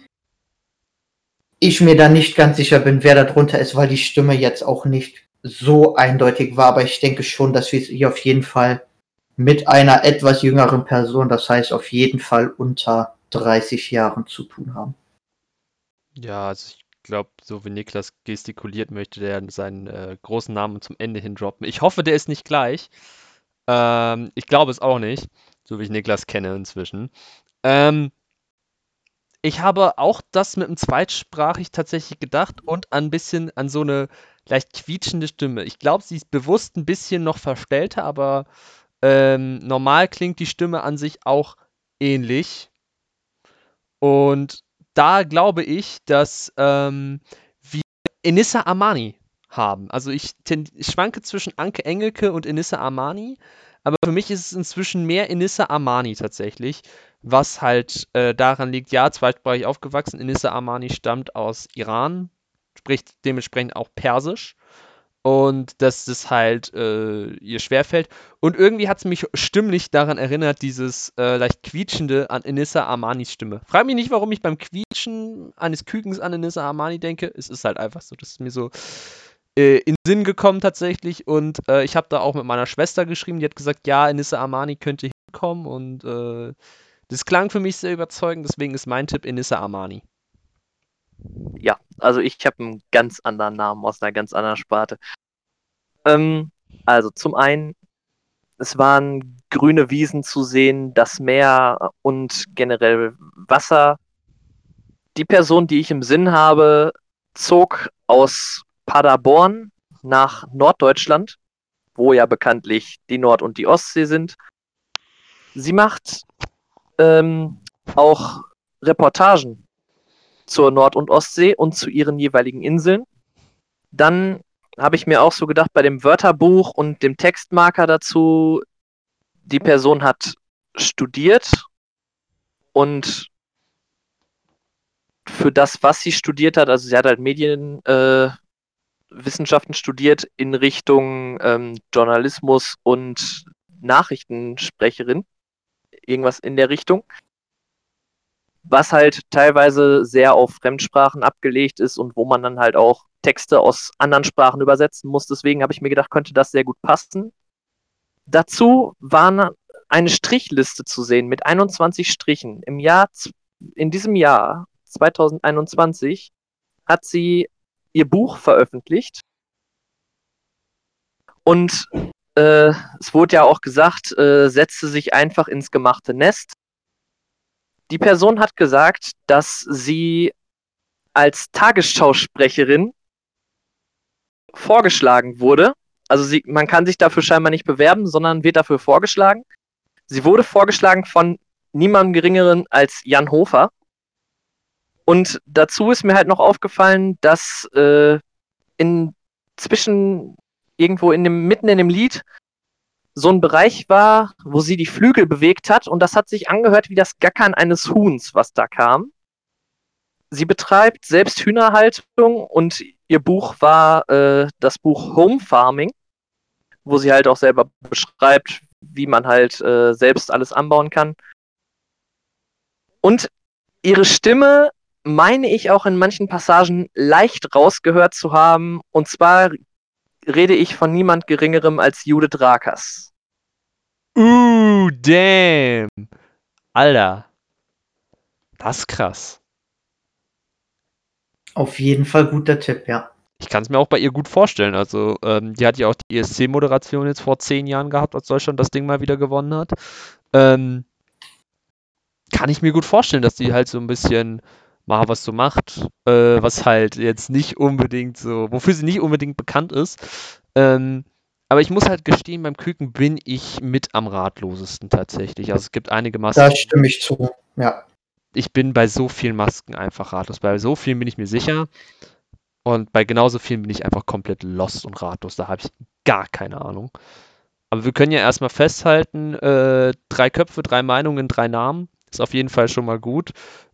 ich mir da nicht ganz sicher bin, wer da drunter ist, weil die Stimme jetzt auch nicht so eindeutig war. Aber ich denke schon, dass wir es hier auf jeden Fall mit einer etwas jüngeren Person, das heißt auf jeden Fall unter 30 Jahren zu tun haben. Ja, also ich glaube, so wie Niklas gestikuliert, möchte der seinen äh, großen Namen zum Ende hin droppen. Ich hoffe, der ist nicht gleich. Ähm, ich glaube es auch nicht, so wie ich Niklas kenne inzwischen. Ähm, ich habe auch das mit dem Zweitsprachig tatsächlich gedacht und ein bisschen an so eine leicht quietschende Stimme. Ich glaube, sie ist bewusst ein bisschen noch verstellter, aber ähm, normal klingt die Stimme an sich auch ähnlich. Und da glaube ich, dass ähm, wir Enissa Armani haben. Also ich, ich, schwanke zwischen Anke Engelke und Enissa Armani, aber für mich ist es inzwischen mehr Enissa Armani tatsächlich, was halt äh, daran liegt, ja, zweitsprachig aufgewachsen. Enissa Armani stammt aus Iran, spricht dementsprechend auch Persisch und dass das halt äh, ihr schwerfällt. Und irgendwie hat es mich stimmlich daran erinnert, dieses äh, leicht quietschende an Enissa Armanis Stimme. Frag mich nicht, warum ich beim Quietschen eines Kükens an Enissa Armani denke. Es ist halt einfach so, das ist mir so äh, in Sinn gekommen tatsächlich. Und äh, ich habe da auch mit meiner Schwester geschrieben, die hat gesagt, ja, Enissa Armani könnte hinkommen. Und äh, das klang für mich sehr überzeugend, deswegen ist mein Tipp Enissa Armani. Ja, also ich habe einen ganz anderen Namen aus einer ganz anderen Sparte. Ähm, also zum einen, es waren grüne Wiesen zu sehen, das Meer und generell Wasser. Die Person, die ich im Sinn habe, zog aus Paderborn nach Norddeutschland, wo ja bekanntlich die Nord- und die Ostsee sind. Sie macht ähm, auch Reportagen zur Nord- und Ostsee und zu ihren jeweiligen Inseln. Dann habe ich mir auch so gedacht, bei dem Wörterbuch und dem Textmarker dazu, die Person hat studiert und für das, was sie studiert hat, also sie hat halt Medienwissenschaften äh, studiert in Richtung ähm, Journalismus und Nachrichtensprecherin, irgendwas in der Richtung was halt teilweise sehr auf Fremdsprachen abgelegt ist und wo man dann halt auch Texte aus anderen Sprachen übersetzen muss. Deswegen habe ich mir gedacht, könnte das sehr gut passen. Dazu war eine Strichliste zu sehen mit 21 Strichen. Im Jahr, in diesem Jahr 2021 hat sie ihr Buch veröffentlicht. Und äh, es wurde ja auch gesagt, äh, setze sich einfach ins gemachte Nest. Die Person hat gesagt, dass sie als Tagesschausprecherin vorgeschlagen wurde. Also sie, man kann sich dafür scheinbar nicht bewerben, sondern wird dafür vorgeschlagen. Sie wurde vorgeschlagen von niemandem geringeren als Jan Hofer. Und dazu ist mir halt noch aufgefallen, dass äh, inzwischen irgendwo in dem, mitten in dem Lied so ein Bereich war, wo sie die Flügel bewegt hat und das hat sich angehört wie das Gackern eines Huhns, was da kam. Sie betreibt selbst Hühnerhaltung und ihr Buch war äh, das Buch Home Farming, wo sie halt auch selber beschreibt, wie man halt äh, selbst alles anbauen kann. Und ihre Stimme meine ich auch in manchen Passagen leicht rausgehört zu haben. Und zwar rede ich von niemand Geringerem als Judith Rakers. Uh, damn. Alter. Das ist krass. Auf jeden Fall guter Tipp, ja. Ich kann es mir auch bei ihr gut vorstellen. Also, ähm, die hat ja auch die ESC-Moderation jetzt vor zehn Jahren gehabt, als Deutschland das Ding mal wieder gewonnen hat. Ähm, kann ich mir gut vorstellen, dass die halt so ein bisschen mal was so macht, äh, was halt jetzt nicht unbedingt so, wofür sie nicht unbedingt bekannt ist. Ähm, aber ich muss halt gestehen, beim Küken bin ich mit am ratlosesten tatsächlich. Also es gibt einige Masken. Da stimme ich zu, ja. Ich bin bei so vielen Masken einfach ratlos. Bei so vielen bin ich mir sicher. Und bei genauso vielen bin ich einfach komplett lost und ratlos. Da habe ich gar keine Ahnung. Aber wir können ja erstmal festhalten, äh, drei Köpfe, drei Meinungen, drei Namen. Ist auf jeden Fall schon mal gut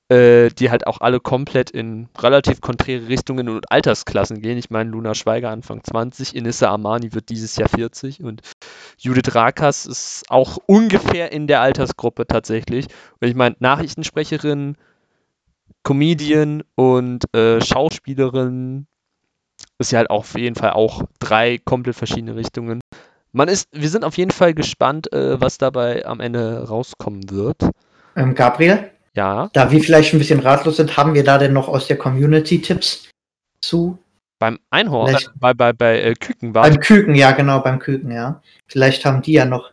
äh, die halt auch alle komplett in relativ konträre Richtungen und Altersklassen gehen. Ich meine, Luna Schweiger Anfang 20, Inissa Armani wird dieses Jahr 40 und Judith Rakas ist auch ungefähr in der Altersgruppe tatsächlich. Und ich meine, Nachrichtensprecherin, Comedian und äh, Schauspielerin ist ja halt auf jeden Fall auch drei komplett verschiedene Richtungen. Man ist, wir sind auf jeden Fall gespannt, äh, was dabei am Ende rauskommen wird. Ähm, Gabriel? Ja. Da wir vielleicht ein bisschen ratlos sind, haben wir da denn noch aus der Community Tipps zu? Beim Einhorn, äh, bei, bei, bei äh, Küken war. Beim Küken, ja, genau, beim Küken, ja. Vielleicht haben die ja noch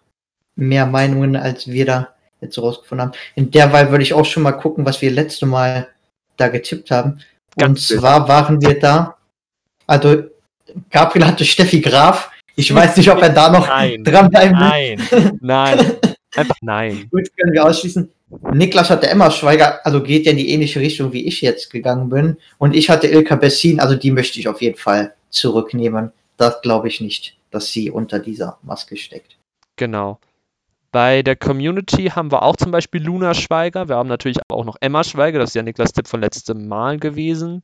mehr Meinungen als wir da jetzt rausgefunden haben. In der Wahl würde ich auch schon mal gucken, was wir letzte Mal da getippt haben. Ganz und zwar waren wir da, also Gabriel hatte Steffi Graf. Ich weiß nicht, ob er da noch Nein. dranbleiben will. Nein, nein, einfach nein. Gut, können wir ausschließen. Niklas hatte Emma Schweiger, also geht ja in die ähnliche Richtung, wie ich jetzt gegangen bin. Und ich hatte Ilka Bessin, also die möchte ich auf jeden Fall zurücknehmen. Das glaube ich nicht, dass sie unter dieser Maske steckt. Genau. Bei der Community haben wir auch zum Beispiel Luna Schweiger. Wir haben natürlich auch noch Emma Schweiger, das ist ja Niklas Tipp von letztem Mal gewesen.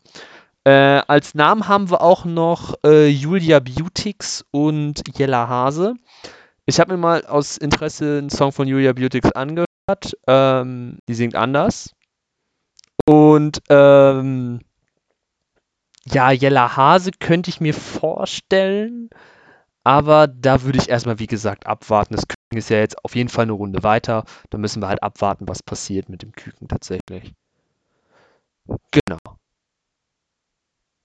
Äh, als Namen haben wir auch noch äh, Julia Beautix und Jella Hase. Ich habe mir mal aus Interesse einen Song von Julia Beautix angehört. Ähm, die singt anders. Und ähm, ja, Jella Hase könnte ich mir vorstellen, aber da würde ich erstmal, wie gesagt, abwarten. Das Küken ist ja jetzt auf jeden Fall eine Runde weiter. Da müssen wir halt abwarten, was passiert mit dem Küken tatsächlich. Genau.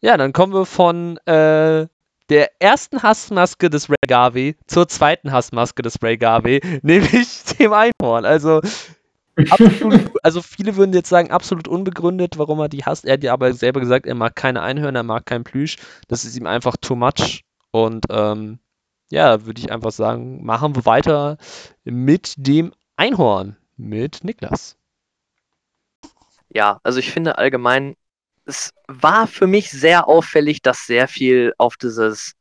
Ja, dann kommen wir von äh, der ersten Hassmaske des Ray Garvey zur zweiten Hassmaske des Ray Garvey, nämlich dem Einhorn. Also, absolut, also viele würden jetzt sagen, absolut unbegründet, warum er die hasst. Er hat ja aber selber gesagt, er mag keine Einhörner, er mag kein Plüsch. Das ist ihm einfach too much. Und ähm, ja, würde ich einfach sagen, machen wir weiter mit dem Einhorn, mit Niklas. Ja, also ich finde allgemein, es war für mich sehr auffällig, dass sehr viel auf dieses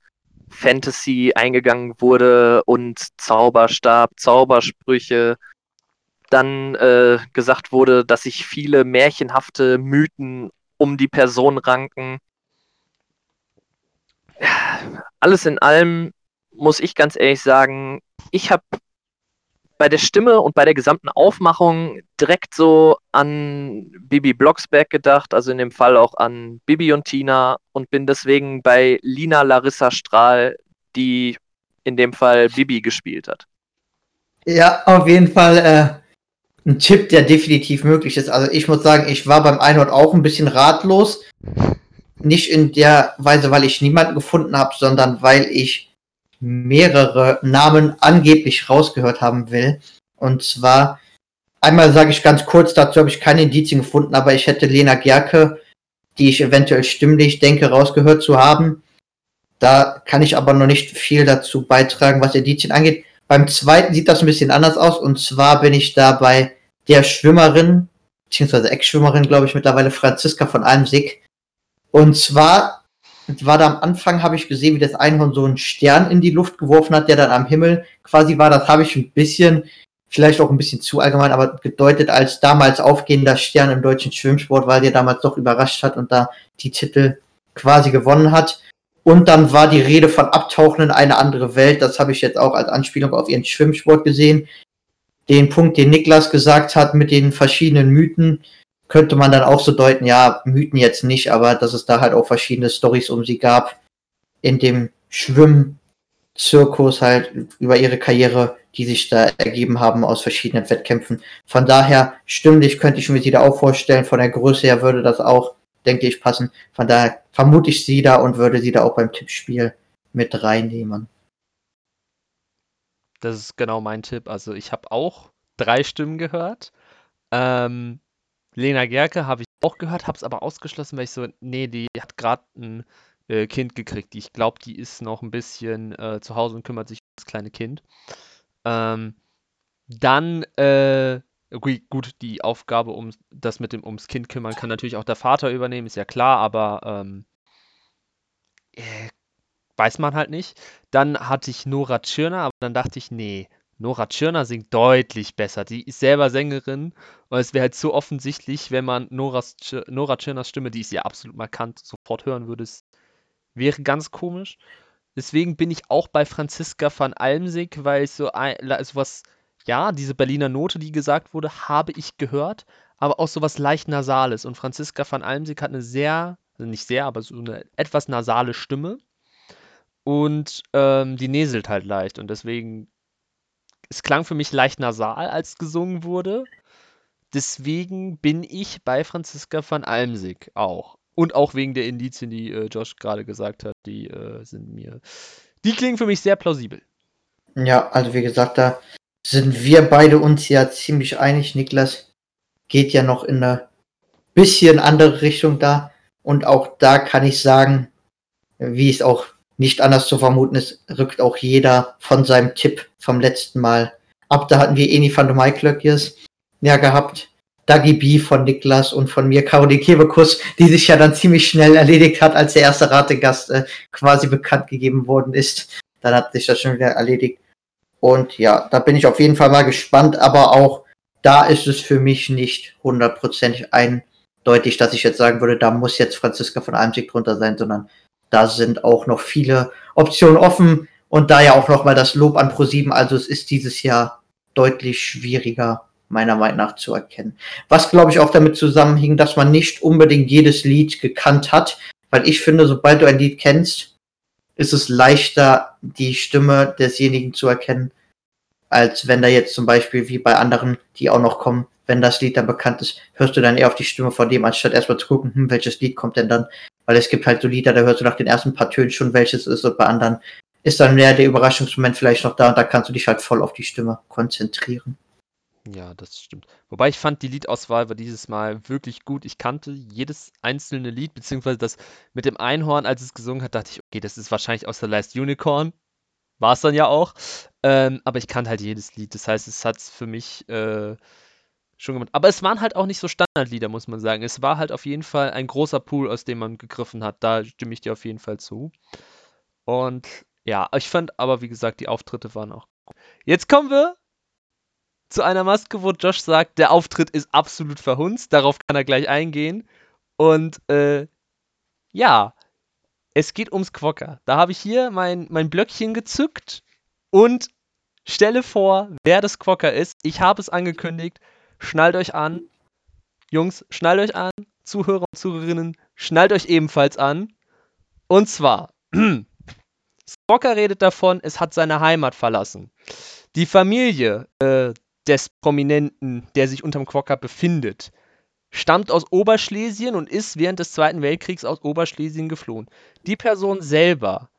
Fantasy eingegangen wurde und Zauberstab, Zaubersprüche. Dann äh, gesagt wurde, dass sich viele märchenhafte Mythen um die Person ranken. Alles in allem muss ich ganz ehrlich sagen, ich habe bei der Stimme und bei der gesamten Aufmachung direkt so an Bibi Blocksberg gedacht, also in dem Fall auch an Bibi und Tina und bin deswegen bei Lina Larissa Strahl, die in dem Fall Bibi gespielt hat. Ja, auf jeden Fall äh, ein Tipp, der definitiv möglich ist. Also ich muss sagen, ich war beim Einhorn auch ein bisschen ratlos. Nicht in der Weise, weil ich niemanden gefunden habe, sondern weil ich mehrere Namen angeblich rausgehört haben will. Und zwar, einmal sage ich ganz kurz, dazu habe ich keine Indizien gefunden, aber ich hätte Lena Gerke, die ich eventuell stimmlich denke, rausgehört zu haben. Da kann ich aber noch nicht viel dazu beitragen, was Indizien angeht. Beim zweiten sieht das ein bisschen anders aus. Und zwar bin ich da bei der Schwimmerin, beziehungsweise Ex-Schwimmerin, glaube ich, mittlerweile Franziska von Almsig. Und zwar war da am Anfang, habe ich gesehen, wie das Einhorn so einen Stern in die Luft geworfen hat, der dann am Himmel quasi war. Das habe ich ein bisschen, vielleicht auch ein bisschen zu allgemein, aber gedeutet als damals aufgehender Stern im deutschen Schwimmsport, weil der damals doch überrascht hat und da die Titel quasi gewonnen hat. Und dann war die Rede von Abtauchen in eine andere Welt. Das habe ich jetzt auch als Anspielung auf ihren Schwimmsport gesehen. Den Punkt, den Niklas gesagt hat mit den verschiedenen Mythen, könnte man dann auch so deuten, ja, Mythen jetzt nicht, aber dass es da halt auch verschiedene Stories um sie gab in dem Schwimmzirkus halt über ihre Karriere, die sich da ergeben haben aus verschiedenen Wettkämpfen. Von daher stimmlich könnte ich mir sie da auch vorstellen. Von der Größe her würde das auch, denke ich, passen. Von daher vermute ich sie da und würde sie da auch beim Tippspiel mit reinnehmen. Das ist genau mein Tipp. Also ich habe auch drei Stimmen gehört. Ähm, Lena Gerke habe ich auch gehört, habe es aber ausgeschlossen, weil ich so, nee, die hat gerade ein äh, Kind gekriegt. Ich glaube, die ist noch ein bisschen äh, zu Hause und kümmert sich um das kleine Kind. Ähm, dann, äh, gut, die Aufgabe, um das mit dem ums Kind kümmern, kann natürlich auch der Vater übernehmen, ist ja klar, aber ähm, äh, weiß man halt nicht. Dann hatte ich Nora Tschirner, aber dann dachte ich, nee, Nora Tschirner singt deutlich besser. Die ist selber Sängerin und es wäre halt so offensichtlich, wenn man Noras, Nora Tschirners Stimme, die ist ja absolut markant, sofort hören würde. Es wäre ganz komisch. Deswegen bin ich auch bei Franziska van Almsig, weil ich so also was, ja, diese Berliner Note, die gesagt wurde, habe ich gehört, aber auch so was leicht Nasales. Und Franziska van Almsig hat eine sehr, also nicht sehr, aber so eine etwas nasale Stimme. Und ähm, die näselt halt leicht. Und deswegen es klang für mich leicht nasal, als gesungen wurde. Deswegen bin ich bei Franziska van Almsig auch. Und auch wegen der Indizien, die äh, Josh gerade gesagt hat, die äh, sind mir. Die klingen für mich sehr plausibel. Ja, also wie gesagt, da sind wir beide uns ja ziemlich einig. Niklas geht ja noch in eine bisschen andere Richtung da. Und auch da kann ich sagen, wie es auch nicht anders zu vermuten ist, rückt auch jeder von seinem Tipp vom letzten Mal ab. Da hatten wir Eni van der Maiklöckjes ja gehabt. Dagi B von Niklas und von mir Caroline Kebekus, die sich ja dann ziemlich schnell erledigt hat, als der erste Rategast äh, quasi bekannt gegeben worden ist. Dann hat sich das schon wieder erledigt. Und ja, da bin ich auf jeden Fall mal gespannt, aber auch da ist es für mich nicht hundertprozentig eindeutig, dass ich jetzt sagen würde, da muss jetzt Franziska von Almsig drunter sein, sondern da sind auch noch viele Optionen offen und da ja auch noch mal das Lob an Pro7, also es ist dieses Jahr deutlich schwieriger meiner Meinung nach zu erkennen. Was glaube ich auch damit zusammenhing, dass man nicht unbedingt jedes Lied gekannt hat, weil ich finde, sobald du ein Lied kennst, ist es leichter, die Stimme desjenigen zu erkennen, als wenn da jetzt zum Beispiel wie bei anderen, die auch noch kommen, wenn das Lied dann bekannt ist, hörst du dann eher auf die Stimme von dem, anstatt erstmal zu gucken, hm, welches Lied kommt denn dann. Weil es gibt halt so Lieder, da hörst du nach den ersten paar Tönen schon, welches ist, und bei anderen ist dann mehr der Überraschungsmoment vielleicht noch da und da kannst du dich halt voll auf die Stimme konzentrieren. Ja, das stimmt. Wobei ich fand, die Liedauswahl war dieses Mal wirklich gut. Ich kannte jedes einzelne Lied, beziehungsweise das mit dem Einhorn, als es gesungen hat, dachte ich, okay, das ist wahrscheinlich aus The Last Unicorn. War es dann ja auch. Ähm, aber ich kannte halt jedes Lied. Das heißt, es hat für mich äh, schon gemacht. Aber es waren halt auch nicht so Standardlieder, muss man sagen. Es war halt auf jeden Fall ein großer Pool, aus dem man gegriffen hat. Da stimme ich dir auf jeden Fall zu. Und ja, ich fand aber, wie gesagt, die Auftritte waren auch gut. Jetzt kommen wir zu einer Maske, wo Josh sagt, der Auftritt ist absolut verhunzt. Darauf kann er gleich eingehen. Und äh, ja, es geht ums Quokka. Da habe ich hier mein, mein Blöckchen gezückt und stelle vor, wer das Quokka ist. Ich habe es angekündigt. Schnallt euch an. Jungs, schnallt euch an. Zuhörer und Zuhörerinnen, schnallt euch ebenfalls an. Und zwar, Quokka redet davon, es hat seine Heimat verlassen. Die Familie, äh, des Prominenten, der sich unterm Quokka befindet, stammt aus Oberschlesien und ist während des Zweiten Weltkriegs aus Oberschlesien geflohen. Die Person selber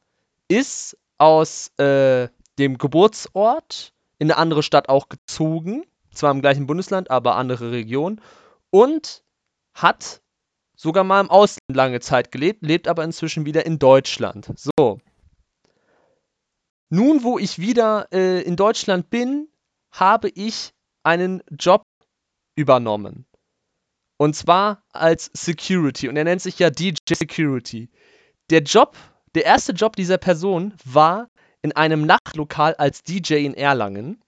ist aus äh, dem Geburtsort in eine andere Stadt auch gezogen, zwar im gleichen Bundesland, aber andere Region und hat sogar mal im Ausland lange Zeit gelebt, lebt aber inzwischen wieder in Deutschland. So. Nun, wo ich wieder äh, in Deutschland bin, habe ich einen Job übernommen. Und zwar als Security. Und er nennt sich ja DJ Security. Der Job, der erste Job dieser Person war in einem Nachtlokal als DJ in Erlangen.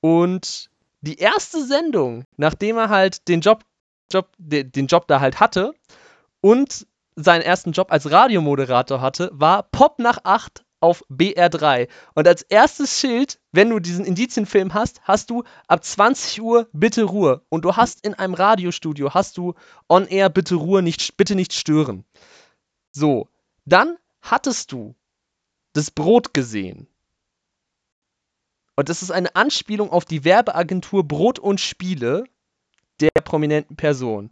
Und die erste Sendung, nachdem er halt den Job, Job, den Job da halt hatte und seinen ersten Job als Radiomoderator hatte, war Pop nach 8 auf BR3. Und als erstes Schild, wenn du diesen Indizienfilm hast, hast du ab 20 Uhr bitte Ruhe. Und du hast in einem Radiostudio, hast du on air bitte Ruhe, nicht, bitte nicht stören. So, dann hattest du das Brot gesehen. Und das ist eine Anspielung auf die Werbeagentur Brot und Spiele der prominenten Person.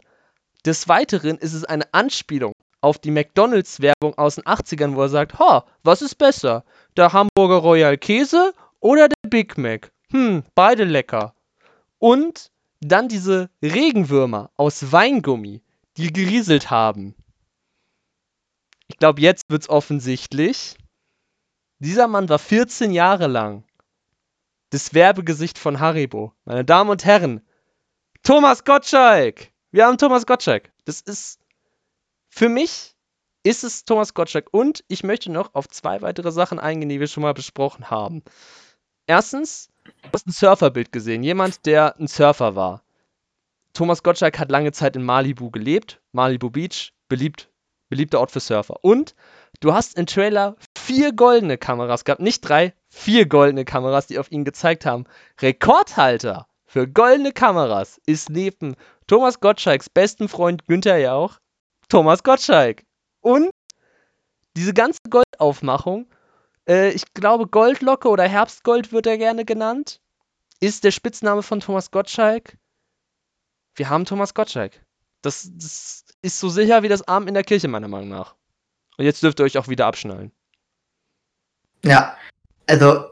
Des Weiteren ist es eine Anspielung auf die McDonalds-Werbung aus den 80ern, wo er sagt, ha, was ist besser? Der Hamburger Royal Käse oder der Big Mac? Hm, beide lecker. Und dann diese Regenwürmer aus Weingummi, die gerieselt haben. Ich glaube, jetzt wird's offensichtlich. Dieser Mann war 14 Jahre lang das Werbegesicht von Haribo. Meine Damen und Herren, Thomas Gottschalk! Wir haben Thomas Gottschalk. Das ist für mich ist es Thomas Gottschalk. Und ich möchte noch auf zwei weitere Sachen eingehen, die wir schon mal besprochen haben. Erstens, du hast ein Surferbild gesehen. Jemand, der ein Surfer war. Thomas Gottschalk hat lange Zeit in Malibu gelebt. Malibu Beach, beliebt, beliebter Ort für Surfer. Und du hast im Trailer vier goldene Kameras gehabt. Nicht drei, vier goldene Kameras, die auf ihn gezeigt haben. Rekordhalter für goldene Kameras ist neben Thomas Gottschalks besten Freund Günther Jauch Thomas Gottschalk. Und diese ganze Goldaufmachung, äh, ich glaube Goldlocke oder Herbstgold wird er gerne genannt, ist der Spitzname von Thomas Gottschalk. Wir haben Thomas Gottschalk. Das, das ist so sicher wie das Arm in der Kirche, meiner Meinung nach. Und jetzt dürft ihr euch auch wieder abschnallen. Ja, also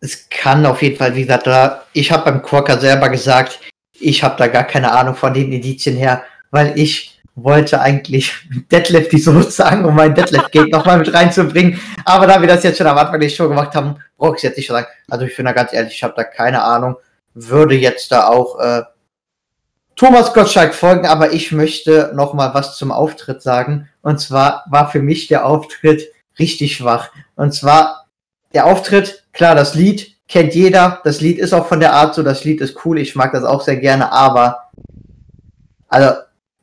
es kann auf jeden Fall, wie gesagt, da, ich habe beim Quokka selber gesagt, ich habe da gar keine Ahnung von den Indizien her, weil ich wollte eigentlich Deadlift die so sagen, um meinen Deadlift-Gate nochmal mit reinzubringen. Aber da wir das jetzt schon am Anfang der Show gemacht haben, brauche ich jetzt nicht sagen. Also ich bin da ganz ehrlich, ich habe da keine Ahnung. Würde jetzt da auch äh, Thomas Gottschalk folgen, aber ich möchte nochmal was zum Auftritt sagen. Und zwar war für mich der Auftritt richtig schwach. Und zwar der Auftritt, klar, das Lied kennt jeder. Das Lied ist auch von der Art so, das Lied ist cool, ich mag das auch sehr gerne, aber also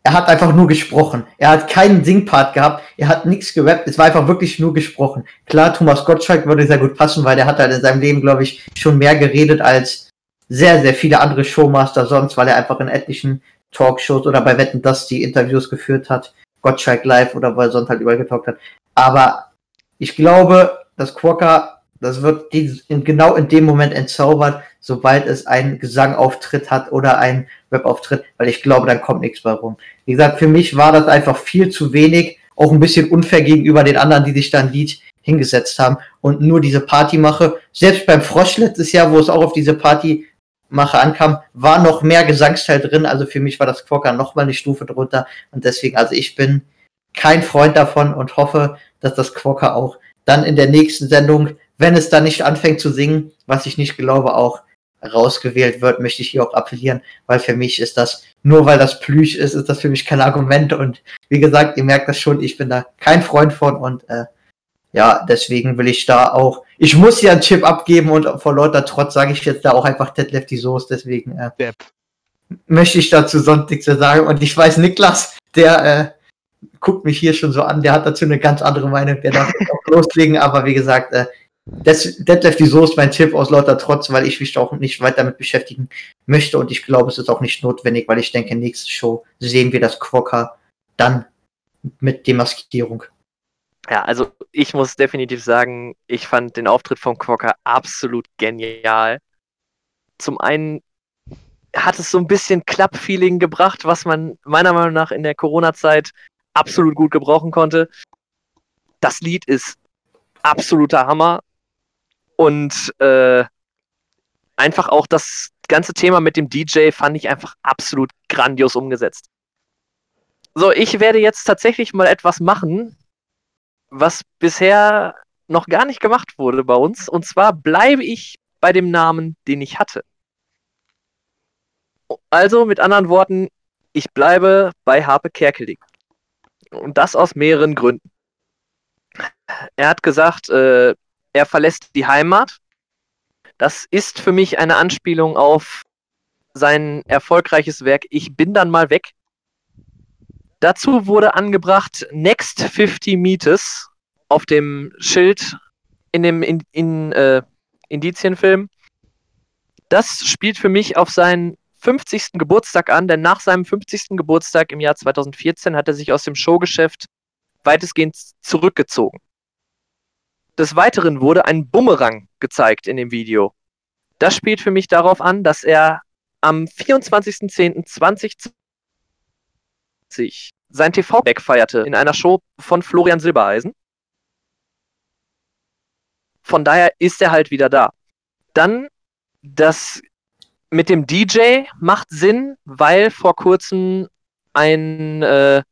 er hat einfach nur gesprochen. Er hat keinen Singpart gehabt. Er hat nichts gerappt. Es war einfach wirklich nur gesprochen. Klar, Thomas Gottschalk würde sehr gut passen, weil der hat halt in seinem Leben, glaube ich, schon mehr geredet als sehr, sehr viele andere Showmaster sonst, weil er einfach in etlichen Talkshows oder bei Wetten, dass die Interviews geführt hat. Gottschalk live oder wo er sonst halt überall getalkt hat. Aber ich glaube, dass Quokka, das wird in, genau in dem Moment entzaubert, sobald es einen Gesangauftritt hat oder einen Webauftritt, weil ich glaube, dann kommt nichts bei rum. Wie gesagt, für mich war das einfach viel zu wenig, auch ein bisschen unfair gegenüber den anderen, die sich da ein Lied hingesetzt haben und nur diese Partymache. Selbst beim Frosch letztes Jahr, wo es auch auf diese Partymache ankam, war noch mehr Gesangsteil drin. Also für mich war das Quokka noch mal eine Stufe drunter und deswegen, also ich bin kein Freund davon und hoffe, dass das Quokka auch dann in der nächsten Sendung, wenn es dann nicht anfängt zu singen, was ich nicht glaube, auch rausgewählt wird, möchte ich hier auch appellieren, weil für mich ist das, nur weil das Plüsch ist, ist das für mich kein Argument. Und wie gesagt, ihr merkt das schon, ich bin da kein Freund von. Und äh, ja, deswegen will ich da auch, ich muss hier einen Chip abgeben und vor lauter Trotz sage ich jetzt da auch einfach Ted Lefty Soße, deswegen äh, möchte ich dazu sonst nichts sagen. Und ich weiß, Niklas, der äh, guckt mich hier schon so an, der hat dazu eine ganz andere Meinung, der darf auch loslegen, aber wie gesagt, äh, das, Detlef die Soße mein Tipp aus lauter Trotz, weil ich mich auch nicht weiter damit beschäftigen möchte und ich glaube, es ist auch nicht notwendig, weil ich denke, nächste Show sehen wir das Quokka dann mit Demaskierung. Ja, also ich muss definitiv sagen, ich fand den Auftritt von Quokka absolut genial. Zum einen hat es so ein bisschen Klapp-Feeling gebracht, was man meiner Meinung nach in der Corona-Zeit absolut gut gebrauchen konnte. Das Lied ist absoluter Hammer. Und äh, einfach auch das ganze Thema mit dem DJ fand ich einfach absolut grandios umgesetzt. So, ich werde jetzt tatsächlich mal etwas machen, was bisher noch gar nicht gemacht wurde bei uns. Und zwar bleibe ich bei dem Namen, den ich hatte. Also mit anderen Worten, ich bleibe bei Harpe Kerkeling. Und das aus mehreren Gründen. Er hat gesagt, äh, er verlässt die Heimat. Das ist für mich eine Anspielung auf sein erfolgreiches Werk Ich bin dann mal weg. Dazu wurde angebracht Next 50 Meters auf dem Schild in dem in, in, äh, Indizienfilm. Das spielt für mich auf seinen 50. Geburtstag an, denn nach seinem 50. Geburtstag im Jahr 2014 hat er sich aus dem Showgeschäft weitestgehend zurückgezogen. Des Weiteren wurde ein Bumerang gezeigt in dem Video. Das spielt für mich darauf an, dass er am 24.10.2020 sein TV-Back feierte in einer Show von Florian Silbereisen. Von daher ist er halt wieder da. Dann das mit dem DJ macht Sinn, weil vor kurzem ein äh,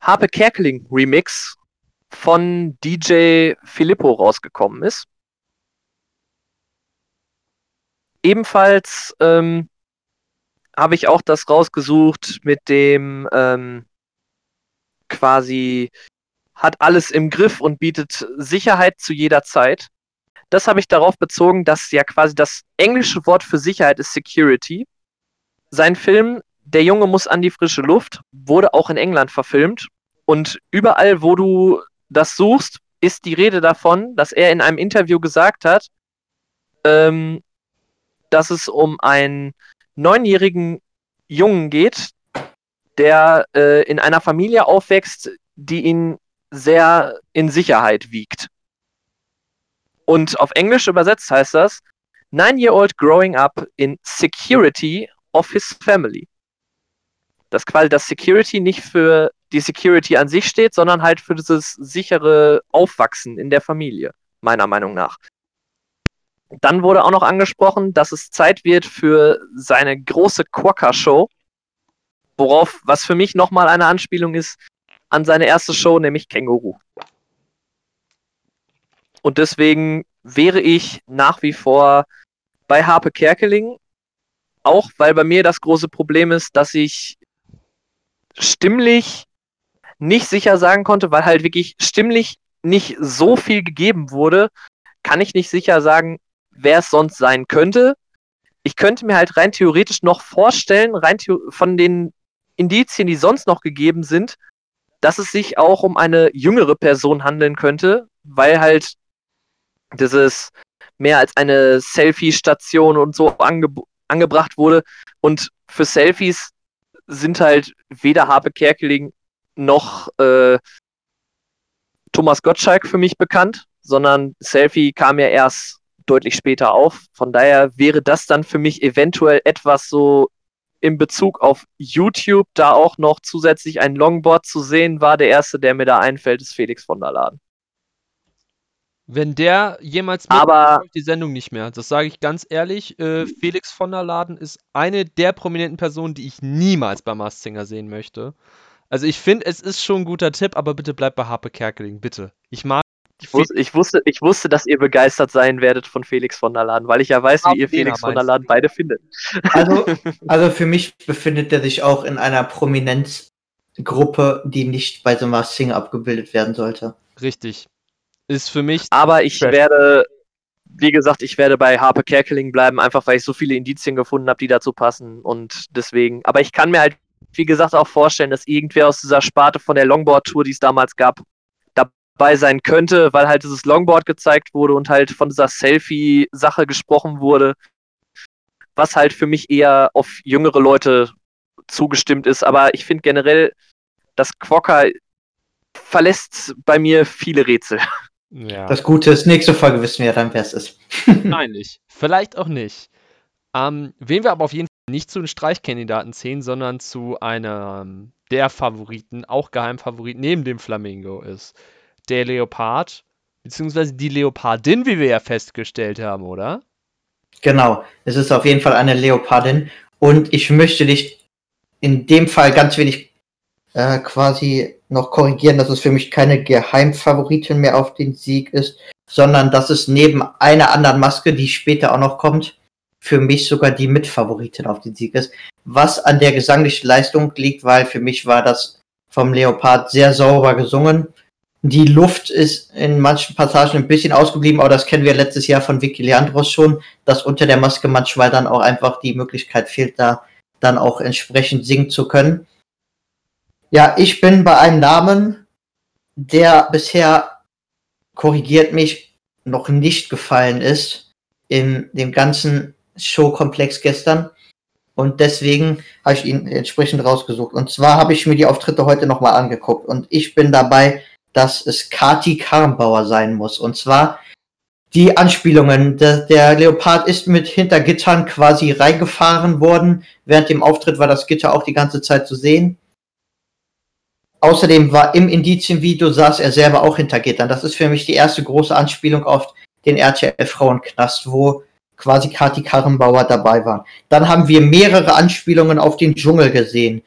Harpe Kerkeling Remix von DJ Filippo rausgekommen ist. Ebenfalls ähm, habe ich auch das rausgesucht mit dem ähm, quasi hat alles im Griff und bietet Sicherheit zu jeder Zeit. Das habe ich darauf bezogen, dass ja quasi das englische Wort für Sicherheit ist Security. Sein Film Der Junge muss an die frische Luft wurde auch in England verfilmt und überall, wo du das suchst, ist die Rede davon, dass er in einem Interview gesagt hat, ähm, dass es um einen neunjährigen Jungen geht, der äh, in einer Familie aufwächst, die ihn sehr in Sicherheit wiegt. Und auf Englisch übersetzt heißt das, Nine-year-old growing up in security of his family. Das quasi das Security nicht für die Security an sich steht, sondern halt für dieses sichere Aufwachsen in der Familie, meiner Meinung nach. Dann wurde auch noch angesprochen, dass es Zeit wird für seine große Quokka-Show, worauf, was für mich nochmal eine Anspielung ist an seine erste Show, nämlich Känguru. Und deswegen wäre ich nach wie vor bei Harpe Kerkeling, auch weil bei mir das große Problem ist, dass ich stimmlich nicht sicher sagen konnte, weil halt wirklich stimmlich nicht so viel gegeben wurde, kann ich nicht sicher sagen, wer es sonst sein könnte. Ich könnte mir halt rein theoretisch noch vorstellen, rein von den Indizien, die sonst noch gegeben sind, dass es sich auch um eine jüngere Person handeln könnte, weil halt dieses mehr als eine Selfie-Station und so ange angebracht wurde. Und für Selfies sind halt weder Harpe Kerkeling noch äh, Thomas Gottschalk für mich bekannt, sondern Selfie kam ja erst deutlich später auf. Von daher wäre das dann für mich eventuell etwas so in Bezug auf YouTube, da auch noch zusätzlich ein Longboard zu sehen war. Der erste, der mir da einfällt, ist Felix von der Laden. Wenn der jemals mit, aber die Sendung nicht mehr. Das sage ich ganz ehrlich. Äh, Felix von der Laden ist eine der prominenten Personen, die ich niemals bei Mars Singer sehen möchte. Also ich finde, es ist schon ein guter Tipp, aber bitte bleibt bei Harpe Kerkeling, bitte. Ich mag. Ich, wus ich, wusste, ich wusste, dass ihr begeistert sein werdet von Felix von der Laden, weil ich ja weiß, wie ihr Felix von der Laden beide findet. Also, also für mich befindet er sich auch in einer Prominenzgruppe, die nicht bei The Masked Singer abgebildet werden sollte. Richtig. Ist für mich. Aber ich Trash. werde, wie gesagt, ich werde bei Harpe Kerkeling bleiben, einfach weil ich so viele Indizien gefunden habe, die dazu passen. Und deswegen. Aber ich kann mir halt wie gesagt, auch vorstellen, dass irgendwer aus dieser Sparte von der Longboard-Tour, die es damals gab, dabei sein könnte, weil halt dieses Longboard gezeigt wurde und halt von dieser Selfie-Sache gesprochen wurde, was halt für mich eher auf jüngere Leute zugestimmt ist. Aber ich finde generell, das Quokka verlässt bei mir viele Rätsel. Ja. Das Gute ist, nächste Folge wissen wir ja dann, wer es ist. Nein, nicht. Vielleicht auch nicht. Ähm, wen wir aber auf jeden Fall nicht zu den Streichkandidaten zählen, sondern zu einem der Favoriten, auch Geheimfavorit neben dem Flamingo ist der Leopard, beziehungsweise die Leopardin, wie wir ja festgestellt haben, oder? Genau, es ist auf jeden Fall eine Leopardin und ich möchte dich in dem Fall ganz wenig äh, quasi noch korrigieren, dass es für mich keine Geheimfavoritin mehr auf den Sieg ist, sondern dass es neben einer anderen Maske, die später auch noch kommt, für mich sogar die Mitfavoritin auf den Sieg ist. Was an der gesanglichen Leistung liegt, weil für mich war das vom Leopard sehr sauber gesungen. Die Luft ist in manchen Passagen ein bisschen ausgeblieben, aber das kennen wir letztes Jahr von Vicky Leandros schon, dass unter der Maske manchmal dann auch einfach die Möglichkeit fehlt, da dann auch entsprechend singen zu können. Ja, ich bin bei einem Namen, der bisher korrigiert mich noch nicht gefallen ist in dem ganzen Showkomplex gestern. Und deswegen habe ich ihn entsprechend rausgesucht. Und zwar habe ich mir die Auftritte heute nochmal angeguckt. Und ich bin dabei, dass es Kati Karrenbauer sein muss. Und zwar die Anspielungen. Der, der Leopard ist mit Hintergittern quasi reingefahren worden. Während dem Auftritt war das Gitter auch die ganze Zeit zu sehen. Außerdem war im Indizienvideo saß er selber auch hinter Gittern. Das ist für mich die erste große Anspielung auf den RTL Frauenknast, wo quasi Kati Karrenbauer dabei waren. Dann haben wir mehrere Anspielungen auf den Dschungel gesehen.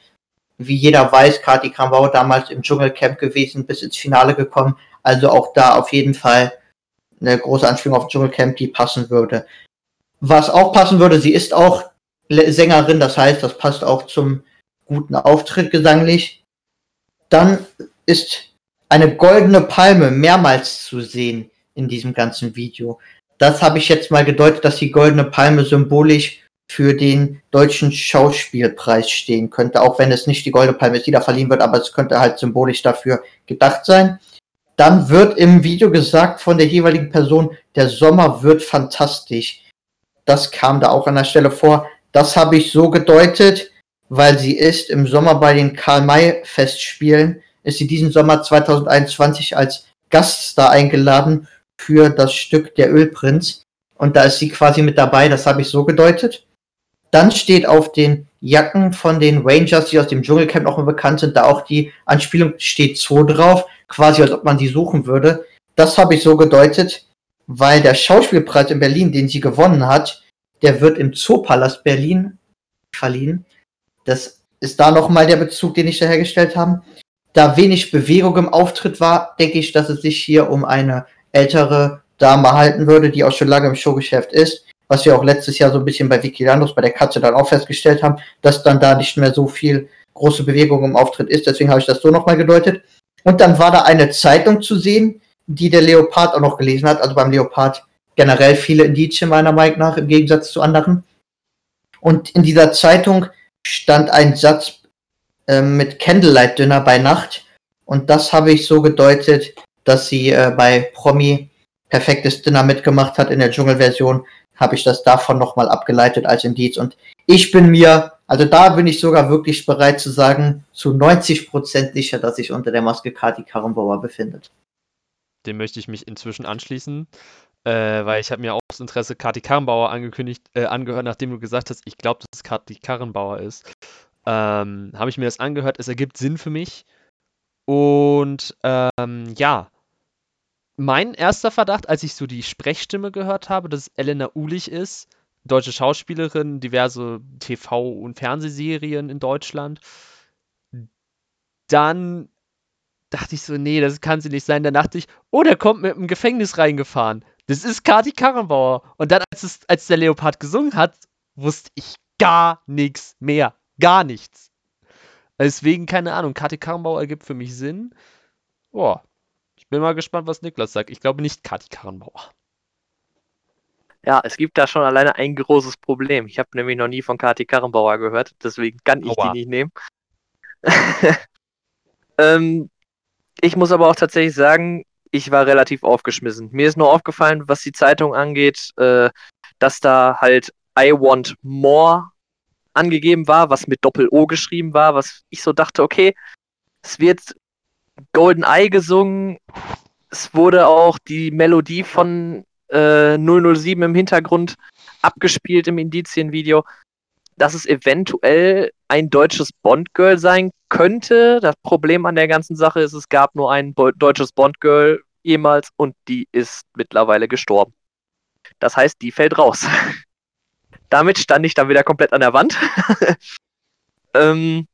Wie jeder weiß, Kati Karrenbauer damals im Dschungelcamp gewesen, bis ins Finale gekommen. Also auch da auf jeden Fall eine große Anspielung auf Dschungelcamp, die passen würde. Was auch passen würde, sie ist auch Sängerin, das heißt, das passt auch zum guten Auftritt gesanglich. Dann ist eine goldene Palme mehrmals zu sehen in diesem ganzen Video das habe ich jetzt mal gedeutet, dass die Goldene Palme symbolisch für den deutschen Schauspielpreis stehen könnte, auch wenn es nicht die Goldene Palme ist, die da verliehen wird, aber es könnte halt symbolisch dafür gedacht sein. Dann wird im Video gesagt von der jeweiligen Person, der Sommer wird fantastisch. Das kam da auch an der Stelle vor. Das habe ich so gedeutet, weil sie ist im Sommer bei den Karl-May-Festspielen, ist sie diesen Sommer 2021 als Gaststar eingeladen für das Stück Der Ölprinz. Und da ist sie quasi mit dabei, das habe ich so gedeutet. Dann steht auf den Jacken von den Rangers, die aus dem Dschungelcamp auch immer bekannt sind, da auch die Anspielung steht Zoo drauf, quasi als ob man sie suchen würde. Das habe ich so gedeutet, weil der Schauspielpreis in Berlin, den sie gewonnen hat, der wird im Zoopalast Berlin verliehen. Das ist da nochmal der Bezug, den ich da hergestellt habe. Da wenig Bewegung im Auftritt war, denke ich, dass es sich hier um eine ältere Dame halten würde, die auch schon lange im Showgeschäft ist. Was wir auch letztes Jahr so ein bisschen bei Vicky Landos bei der Katze dann auch festgestellt haben, dass dann da nicht mehr so viel große Bewegung im Auftritt ist. Deswegen habe ich das so nochmal gedeutet. Und dann war da eine Zeitung zu sehen, die der Leopard auch noch gelesen hat. Also beim Leopard generell viele Indizien meiner Meinung nach im Gegensatz zu anderen. Und in dieser Zeitung stand ein Satz äh, mit Candlelight Dinner bei Nacht. Und das habe ich so gedeutet, dass sie äh, bei Promi perfektes Dinner mitgemacht hat in der Dschungelversion, habe ich das davon nochmal abgeleitet als Indiz. Und ich bin mir, also da bin ich sogar wirklich bereit zu sagen, zu 90% sicher, dass sich unter der Maske Kati Karrenbauer befindet. Dem möchte ich mich inzwischen anschließen, äh, weil ich habe mir auch das Interesse Kati Karrenbauer angekündigt, äh, angehört, nachdem du gesagt hast, ich glaube, dass es Kati Karrenbauer ist. Ähm, habe ich mir das angehört, es ergibt Sinn für mich. Und ähm, ja, mein erster Verdacht, als ich so die Sprechstimme gehört habe, dass es Elena Ulich ist, deutsche Schauspielerin, diverse TV- und Fernsehserien in Deutschland, dann dachte ich so, nee, das kann sie nicht sein. Dann dachte ich, oh, der kommt mit dem Gefängnis reingefahren. Das ist Kati Karrenbauer. Und dann, als, es, als der Leopard gesungen hat, wusste ich gar nichts mehr. Gar nichts. Deswegen, keine Ahnung, Kati Karrenbauer ergibt für mich Sinn. Boah, bin mal gespannt, was Niklas sagt. Ich glaube nicht Kati Karrenbauer. Ja, es gibt da schon alleine ein großes Problem. Ich habe nämlich noch nie von Kati Karrenbauer gehört, deswegen kann ich Aua. die nicht nehmen. ähm, ich muss aber auch tatsächlich sagen, ich war relativ aufgeschmissen. Mir ist nur aufgefallen, was die Zeitung angeht, äh, dass da halt I want more angegeben war, was mit Doppel-O geschrieben war, was ich so dachte, okay, es wird Golden Eye gesungen. Es wurde auch die Melodie von äh, 007 im Hintergrund abgespielt im Indizienvideo, dass es eventuell ein deutsches Bond-Girl sein könnte. Das Problem an der ganzen Sache ist, es gab nur ein deutsches Bond-Girl jemals und die ist mittlerweile gestorben. Das heißt, die fällt raus. Damit stand ich dann wieder komplett an der Wand. ähm,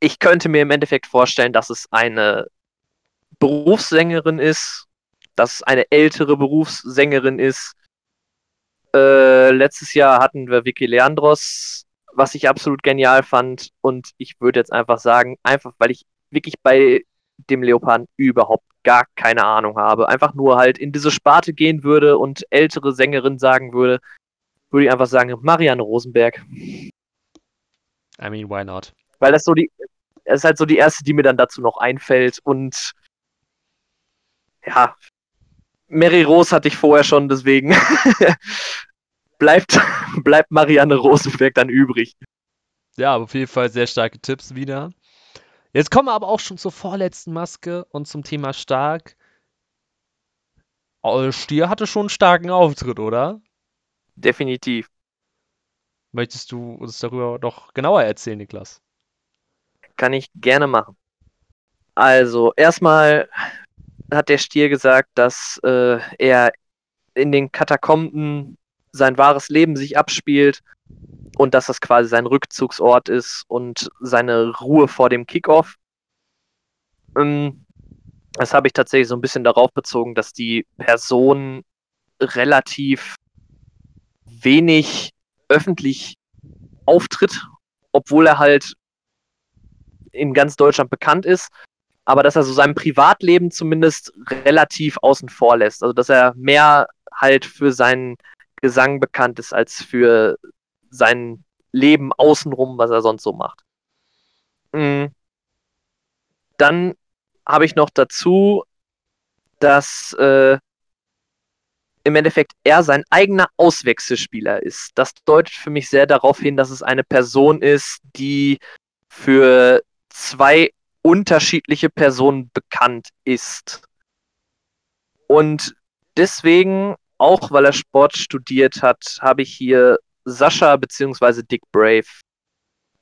ich könnte mir im Endeffekt vorstellen, dass es eine Berufssängerin ist, dass es eine ältere Berufssängerin ist. Äh, letztes Jahr hatten wir Vicky Leandros, was ich absolut genial fand. Und ich würde jetzt einfach sagen, einfach weil ich wirklich bei dem Leoparden überhaupt gar keine Ahnung habe, einfach nur halt in diese Sparte gehen würde und ältere Sängerin sagen würde, würde ich einfach sagen, Marianne Rosenberg. I mean, why not? Weil das so die, es ist halt so die erste, die mir dann dazu noch einfällt und ja, Mary Rose hatte ich vorher schon, deswegen bleibt, bleibt Marianne Rosenberg dann übrig. Ja, auf jeden Fall sehr starke Tipps wieder. Jetzt kommen wir aber auch schon zur vorletzten Maske und zum Thema stark. Stier hatte schon einen starken Auftritt, oder? Definitiv. Möchtest du uns darüber noch genauer erzählen, Niklas? Kann ich gerne machen. Also, erstmal hat der Stier gesagt, dass äh, er in den Katakomben sein wahres Leben sich abspielt und dass das quasi sein Rückzugsort ist und seine Ruhe vor dem Kickoff. Ähm, das habe ich tatsächlich so ein bisschen darauf bezogen, dass die Person relativ wenig öffentlich auftritt, obwohl er halt in ganz Deutschland bekannt ist, aber dass er so sein Privatleben zumindest relativ außen vor lässt. Also dass er mehr halt für seinen Gesang bekannt ist, als für sein Leben außenrum, was er sonst so macht. Mhm. Dann habe ich noch dazu, dass äh, im Endeffekt er sein eigener Auswechselspieler ist. Das deutet für mich sehr darauf hin, dass es eine Person ist, die für zwei unterschiedliche Personen bekannt ist. Und deswegen, auch weil er Sport studiert hat, habe ich hier Sascha bzw. Dick Brave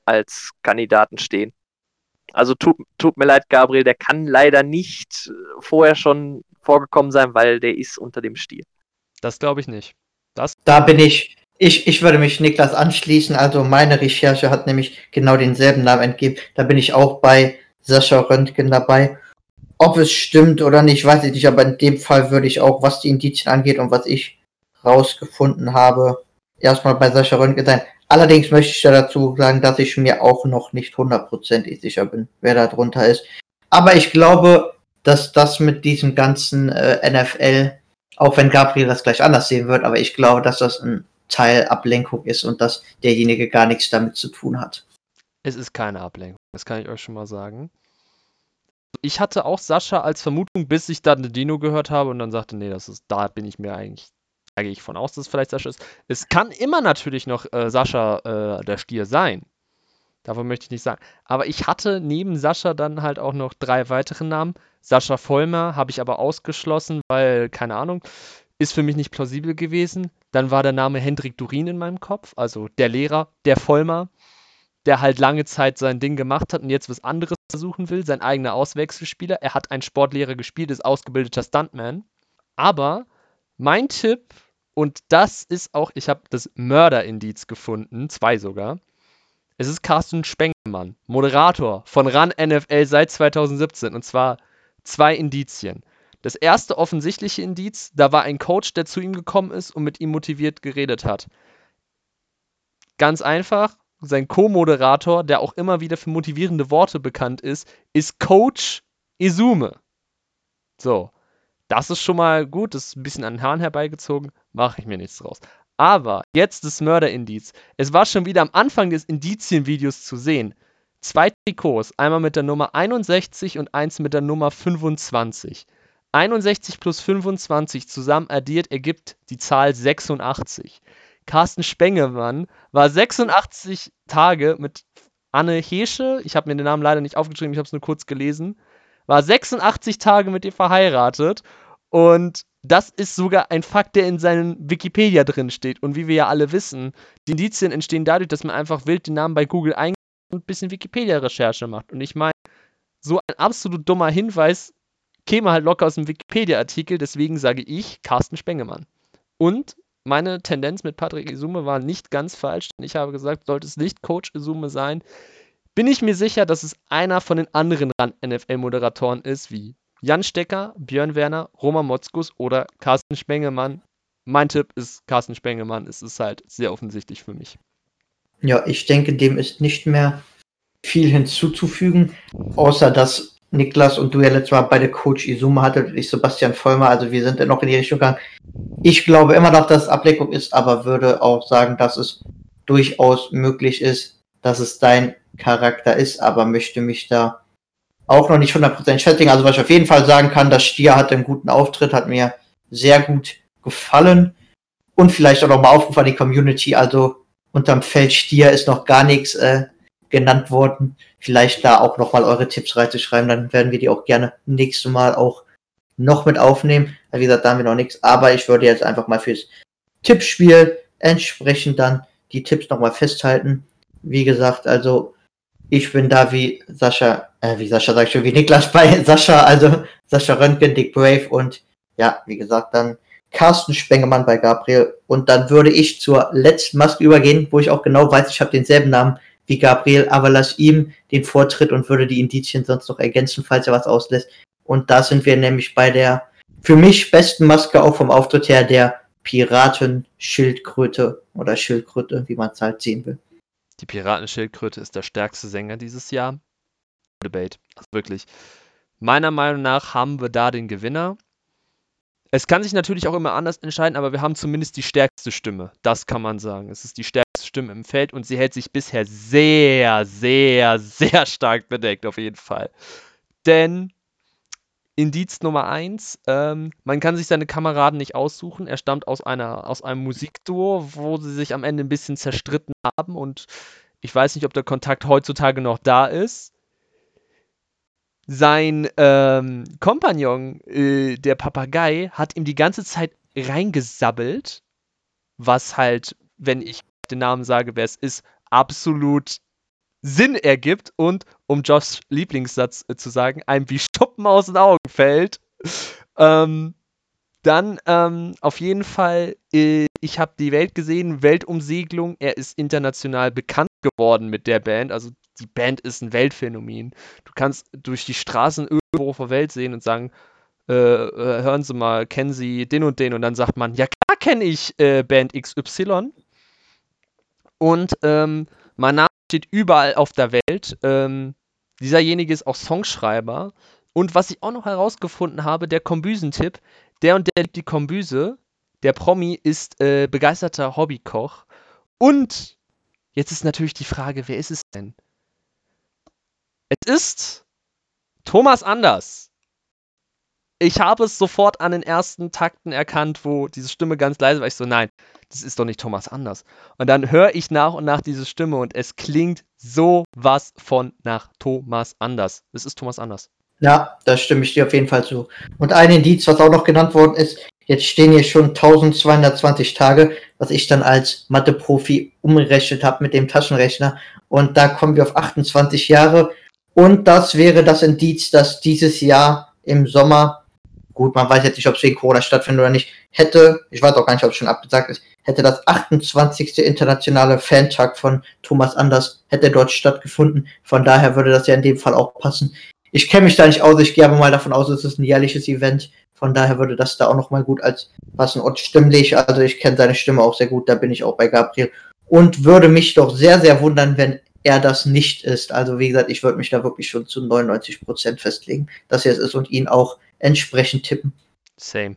als Kandidaten stehen. Also tut, tut mir leid, Gabriel, der kann leider nicht vorher schon vorgekommen sein, weil der ist unter dem Stiel. Das glaube ich nicht. Das Da bin ich, ich, ich würde mich Niklas anschließen. Also meine Recherche hat nämlich genau denselben Namen entgeben. Da bin ich auch bei Sascha Röntgen dabei. Ob es stimmt oder nicht, weiß ich nicht, aber in dem Fall würde ich auch, was die Indizien angeht und was ich rausgefunden habe, erstmal bei Sascha Röntgen sein. Allerdings möchte ich da dazu sagen, dass ich mir auch noch nicht hundertprozentig sicher bin, wer da drunter ist. Aber ich glaube, dass das mit diesem ganzen äh, NFL, auch wenn Gabriel das gleich anders sehen wird, aber ich glaube, dass das ein Teil Ablenkung ist und dass derjenige gar nichts damit zu tun hat. Es ist keine Ablenkung, das kann ich euch schon mal sagen. Ich hatte auch Sascha als Vermutung, bis ich dann Dino gehört habe und dann sagte, nee, das ist, da bin ich mir eigentlich, da gehe ich von aus, dass es vielleicht Sascha ist. Es kann immer natürlich noch äh, Sascha äh, der Stier sein. Davon möchte ich nicht sagen. Aber ich hatte neben Sascha dann halt auch noch drei weitere Namen. Sascha Vollmer habe ich aber ausgeschlossen, weil, keine Ahnung, ist für mich nicht plausibel gewesen. Dann war der Name Hendrik Durin in meinem Kopf, also der Lehrer, der Vollmer, der halt lange Zeit sein Ding gemacht hat und jetzt was anderes versuchen will, sein eigener Auswechselspieler. Er hat einen Sportlehrer gespielt, ist ausgebildeter Stuntman. Aber mein Tipp, und das ist auch, ich habe das Mörderindiz gefunden, zwei sogar. Es ist Carsten Spengemann, Moderator von RAN NFL seit 2017 und zwar zwei Indizien. Das erste offensichtliche Indiz, da war ein Coach, der zu ihm gekommen ist und mit ihm motiviert geredet hat. Ganz einfach, sein Co-Moderator, der auch immer wieder für motivierende Worte bekannt ist, ist Coach Izume. So, das ist schon mal gut, das ist ein bisschen an den Haaren herbeigezogen, mache ich mir nichts draus. Aber jetzt das Mörderindiz. Es war schon wieder am Anfang des Indizienvideos zu sehen. Zwei Trikots, einmal mit der Nummer 61 und eins mit der Nummer 25. 61 plus 25 zusammen addiert ergibt die Zahl 86. Carsten Spengemann war 86 Tage mit Anne Hesche, ich habe mir den Namen leider nicht aufgeschrieben, ich habe es nur kurz gelesen, war 86 Tage mit ihr verheiratet und das ist sogar ein Fakt, der in seinem Wikipedia drin steht. Und wie wir ja alle wissen, die Indizien entstehen dadurch, dass man einfach wild den Namen bei Google eingibt und ein bisschen Wikipedia-Recherche macht. Und ich meine, so ein absolut dummer Hinweis käme halt locker aus dem Wikipedia-Artikel, deswegen sage ich Carsten Spengemann. Und meine Tendenz mit Patrick Isume war nicht ganz falsch, ich habe gesagt, sollte es nicht Coach Isume sein, bin ich mir sicher, dass es einer von den anderen NFL-Moderatoren ist, wie Jan Stecker, Björn Werner, Roman Motzkus oder Carsten Spengemann. Mein Tipp ist Carsten Spengemann. Es ist halt sehr offensichtlich für mich. Ja, ich denke, dem ist nicht mehr viel hinzuzufügen, außer dass Niklas und du ja letztes Mal beide Coach Izuma hattet und ich Sebastian Vollmer, also wir sind ja noch in die Richtung gegangen. Ich glaube immer noch, dass es Ableckung ist, aber würde auch sagen, dass es durchaus möglich ist, dass es dein Charakter ist, aber möchte mich da auch noch nicht 100% festlegen. Also was ich auf jeden Fall sagen kann, das Stier hatte einen guten Auftritt, hat mir sehr gut gefallen und vielleicht auch nochmal Aufruf an die Community. Also unterm Feld Stier ist noch gar nichts äh, genannt worden. Vielleicht da auch nochmal eure Tipps reinzuschreiben, dann werden wir die auch gerne nächstes Mal auch noch mit aufnehmen. Wie gesagt, da haben wir noch nichts, aber ich würde jetzt einfach mal fürs Tippspiel entsprechend dann die Tipps nochmal festhalten. Wie gesagt, also ich bin da wie Sascha, äh, wie Sascha sag ich schon, wie Niklas bei Sascha, also Sascha Röntgen, Dick Brave und ja, wie gesagt, dann Carsten Spengemann bei Gabriel. Und dann würde ich zur letzten Maske übergehen, wo ich auch genau weiß, ich habe denselben Namen wie Gabriel, aber lass ihm den Vortritt und würde die Indizien sonst noch ergänzen, falls er was auslässt. Und da sind wir nämlich bei der für mich besten Maske auch vom Auftritt her der Piraten-Schildkröte oder Schildkröte, wie man es halt sehen will. Die Piratenschildkröte ist der stärkste Sänger dieses Jahr. Debate. Also wirklich. Meiner Meinung nach haben wir da den Gewinner. Es kann sich natürlich auch immer anders entscheiden, aber wir haben zumindest die stärkste Stimme. Das kann man sagen. Es ist die stärkste Stimme im Feld und sie hält sich bisher sehr, sehr, sehr stark bedeckt, auf jeden Fall. Denn Indiz Nummer 1, ähm, man kann sich seine Kameraden nicht aussuchen. Er stammt aus, einer, aus einem Musikduo, wo sie sich am Ende ein bisschen zerstritten haben und ich weiß nicht, ob der Kontakt heutzutage noch da ist. Sein ähm, Kompagnon, äh, der Papagei, hat ihm die ganze Zeit reingesabbelt, was halt, wenn ich den Namen sage, wer es ist, absolut Sinn ergibt und, um Joshs Lieblingssatz äh, zu sagen, einem wie Schuppen aus den Augen fällt. Ähm, Dann ähm, auf jeden Fall, äh, ich habe die Welt gesehen, Weltumsegelung. Er ist international bekannt geworden mit der Band. Also die Band ist ein Weltphänomen. Du kannst durch die Straßen irgendwo auf der Welt sehen und sagen, äh, äh hören Sie mal, kennen Sie den und den? Und dann sagt man, ja klar kenne ich äh, Band XY. Und ähm, mein Name steht überall auf der Welt. Ähm, dieserjenige ist auch Songschreiber. Und was ich auch noch herausgefunden habe, der Kombüsentipp, der und der liebt die Kombüse. Der Promi ist äh, begeisterter Hobbykoch. Und jetzt ist natürlich die Frage, wer ist es denn? Es ist Thomas Anders. Ich habe es sofort an den ersten Takten erkannt, wo diese Stimme ganz leise war. Ich so, nein, das ist doch nicht Thomas Anders. Und dann höre ich nach und nach diese Stimme und es klingt so was von nach Thomas Anders. Es ist Thomas Anders. Ja, da stimme ich dir auf jeden Fall zu. Und ein Indiz, was auch noch genannt worden ist, jetzt stehen hier schon 1220 Tage, was ich dann als Mathe-Profi umgerechnet habe mit dem Taschenrechner. Und da kommen wir auf 28 Jahre. Und das wäre das Indiz, dass dieses Jahr im Sommer, gut, man weiß jetzt nicht, ob es wegen Corona stattfindet oder nicht, hätte, ich weiß auch gar nicht, ob es schon abgesagt ist, hätte das 28. internationale Fantag von Thomas Anders, hätte dort stattgefunden. Von daher würde das ja in dem Fall auch passen. Ich kenne mich da nicht aus, ich gehe aber mal davon aus, es ist ein jährliches Event. Von daher würde das da auch nochmal gut als passen. Und stimmlich, also ich kenne seine Stimme auch sehr gut, da bin ich auch bei Gabriel. Und würde mich doch sehr, sehr wundern, wenn er das nicht ist. Also wie gesagt, ich würde mich da wirklich schon zu 99 Prozent festlegen, dass er es ist und ihn auch entsprechend tippen. Same.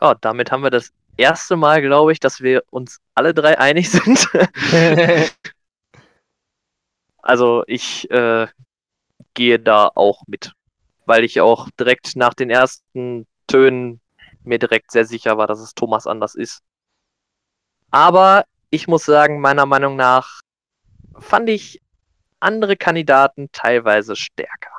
Ja, damit haben wir das erste Mal, glaube ich, dass wir uns alle drei einig sind. also ich äh, gehe da auch mit, weil ich auch direkt nach den ersten Tönen mir direkt sehr sicher war, dass es Thomas anders ist. Aber ich muss sagen, meiner Meinung nach fand ich andere Kandidaten teilweise stärker.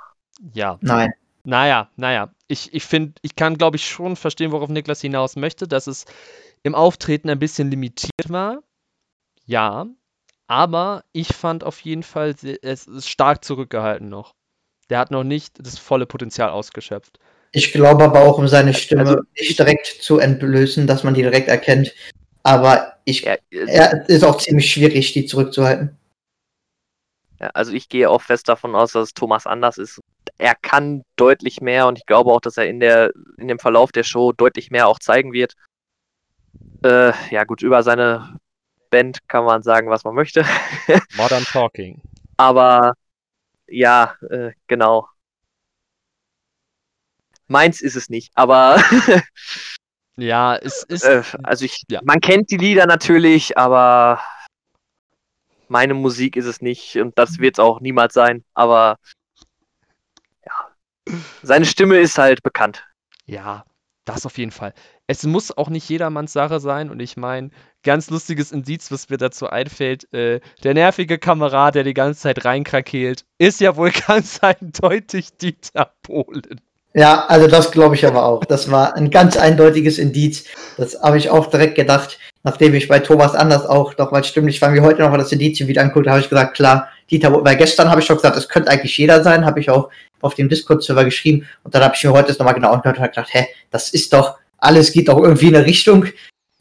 Ja. Nein. Naja, naja. Ich, ich finde, ich kann, glaube ich, schon verstehen, worauf Niklas hinaus möchte, dass es im Auftreten ein bisschen limitiert war. Ja. Aber ich fand auf jeden Fall, es ist stark zurückgehalten noch. Der hat noch nicht das volle Potenzial ausgeschöpft. Ich glaube aber auch, um seine Stimme also, nicht direkt zu entblößen, dass man die direkt erkennt. Aber ich, ja, er ist auch ziemlich schwierig, die zurückzuhalten. Ja, also ich gehe auch fest davon aus, dass Thomas anders ist. Er kann deutlich mehr und ich glaube auch, dass er in, der, in dem Verlauf der Show deutlich mehr auch zeigen wird. Äh, ja gut, über seine Band kann man sagen, was man möchte. Modern Talking. Aber ja, äh, genau. Meins ist es nicht, aber ja, es ist. Äh, also ich, ja. man kennt die Lieder natürlich, aber meine Musik ist es nicht und das wird es auch niemals sein, aber ja. Seine Stimme ist halt bekannt. Ja, das auf jeden Fall. Es muss auch nicht jedermanns Sache sein und ich meine, ganz lustiges Indiz, was mir dazu einfällt, äh, der nervige Kamerad, der die ganze Zeit reinkrakeelt, ist ja wohl ganz eindeutig Dieter Bohlen. Ja, also das glaube ich aber auch. Das war ein ganz eindeutiges Indiz. Das habe ich auch direkt gedacht, nachdem ich bei Thomas Anders auch noch mal stimmlich war, mir heute noch mal das Indizien wieder anguckt, habe ich gesagt, klar, Dieter, weil gestern habe ich schon gesagt, es könnte eigentlich jeder sein, habe ich auch auf dem Discord-Server geschrieben und dann habe ich mir heute das nochmal genau angehört und habe gedacht, hä, das ist doch, alles geht doch irgendwie in eine Richtung.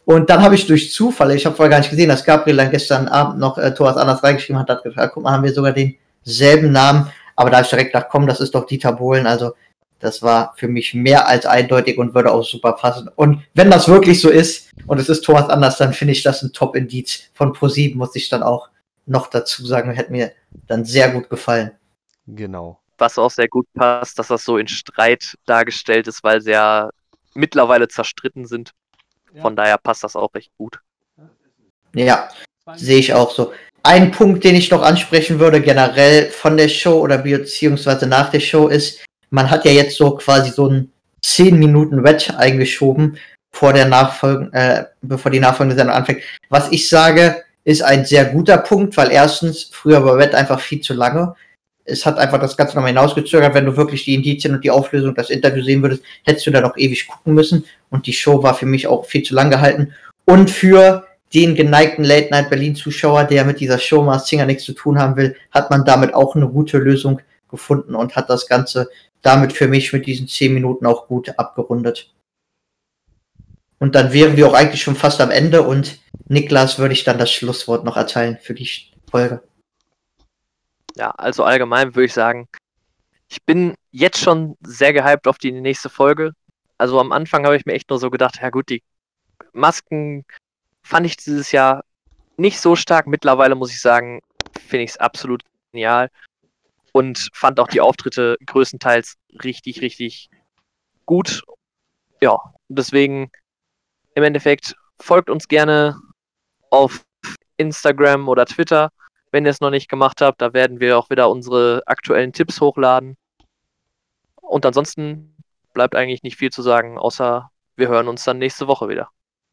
Und dann habe ich durch Zufall, ich habe vorher gar nicht gesehen, dass Gabriel dann gestern Abend noch äh, Thomas Anders reingeschrieben hat, hat gesagt, guck mal, haben wir sogar denselben Namen. Aber da habe ich direkt gedacht, komm, das ist doch Dieter Bohlen. Also das war für mich mehr als eindeutig und würde auch super passen. Und wenn das wirklich so ist und es ist Thomas Anders, dann finde ich das ein Top-Indiz von Pro7, muss ich dann auch noch dazu sagen. Hätte mir dann sehr gut gefallen. Genau. Was auch sehr gut passt, dass das so in Streit dargestellt ist, weil sie ja mittlerweile zerstritten sind. Von ja. daher passt das auch recht gut. Ja, sehe ich auch so. Ein Punkt, den ich noch ansprechen würde, generell von der Show oder beziehungsweise nach der Show, ist, man hat ja jetzt so quasi so ein 10 Minuten Wett eingeschoben, vor der Nachfolge, äh, bevor die nachfolgende Sendung anfängt. Was ich sage, ist ein sehr guter Punkt, weil erstens, früher war Wett einfach viel zu lange. Es hat einfach das Ganze nochmal hinausgezögert. Wenn du wirklich die Indizien und die Auflösung, das Interview sehen würdest, hättest du da noch ewig gucken müssen. Und die Show war für mich auch viel zu lang gehalten. Und für den geneigten Late Night Berlin Zuschauer, der mit dieser Show Mars Singer nichts zu tun haben will, hat man damit auch eine gute Lösung gefunden und hat das Ganze damit für mich mit diesen zehn Minuten auch gut abgerundet. Und dann wären wir auch eigentlich schon fast am Ende und Niklas würde ich dann das Schlusswort noch erteilen für die Folge. Ja, also allgemein würde ich sagen, ich bin jetzt schon sehr gehypt auf die nächste Folge. Also am Anfang habe ich mir echt nur so gedacht, ja gut, die Masken fand ich dieses Jahr nicht so stark. Mittlerweile muss ich sagen, finde ich es absolut genial und fand auch die Auftritte größtenteils richtig, richtig gut. Ja, deswegen im Endeffekt folgt uns gerne auf Instagram oder Twitter, wenn ihr es noch nicht gemacht habt. Da werden wir auch wieder unsere aktuellen Tipps hochladen. Und ansonsten bleibt eigentlich nicht viel zu sagen, außer wir hören uns dann nächste Woche wieder.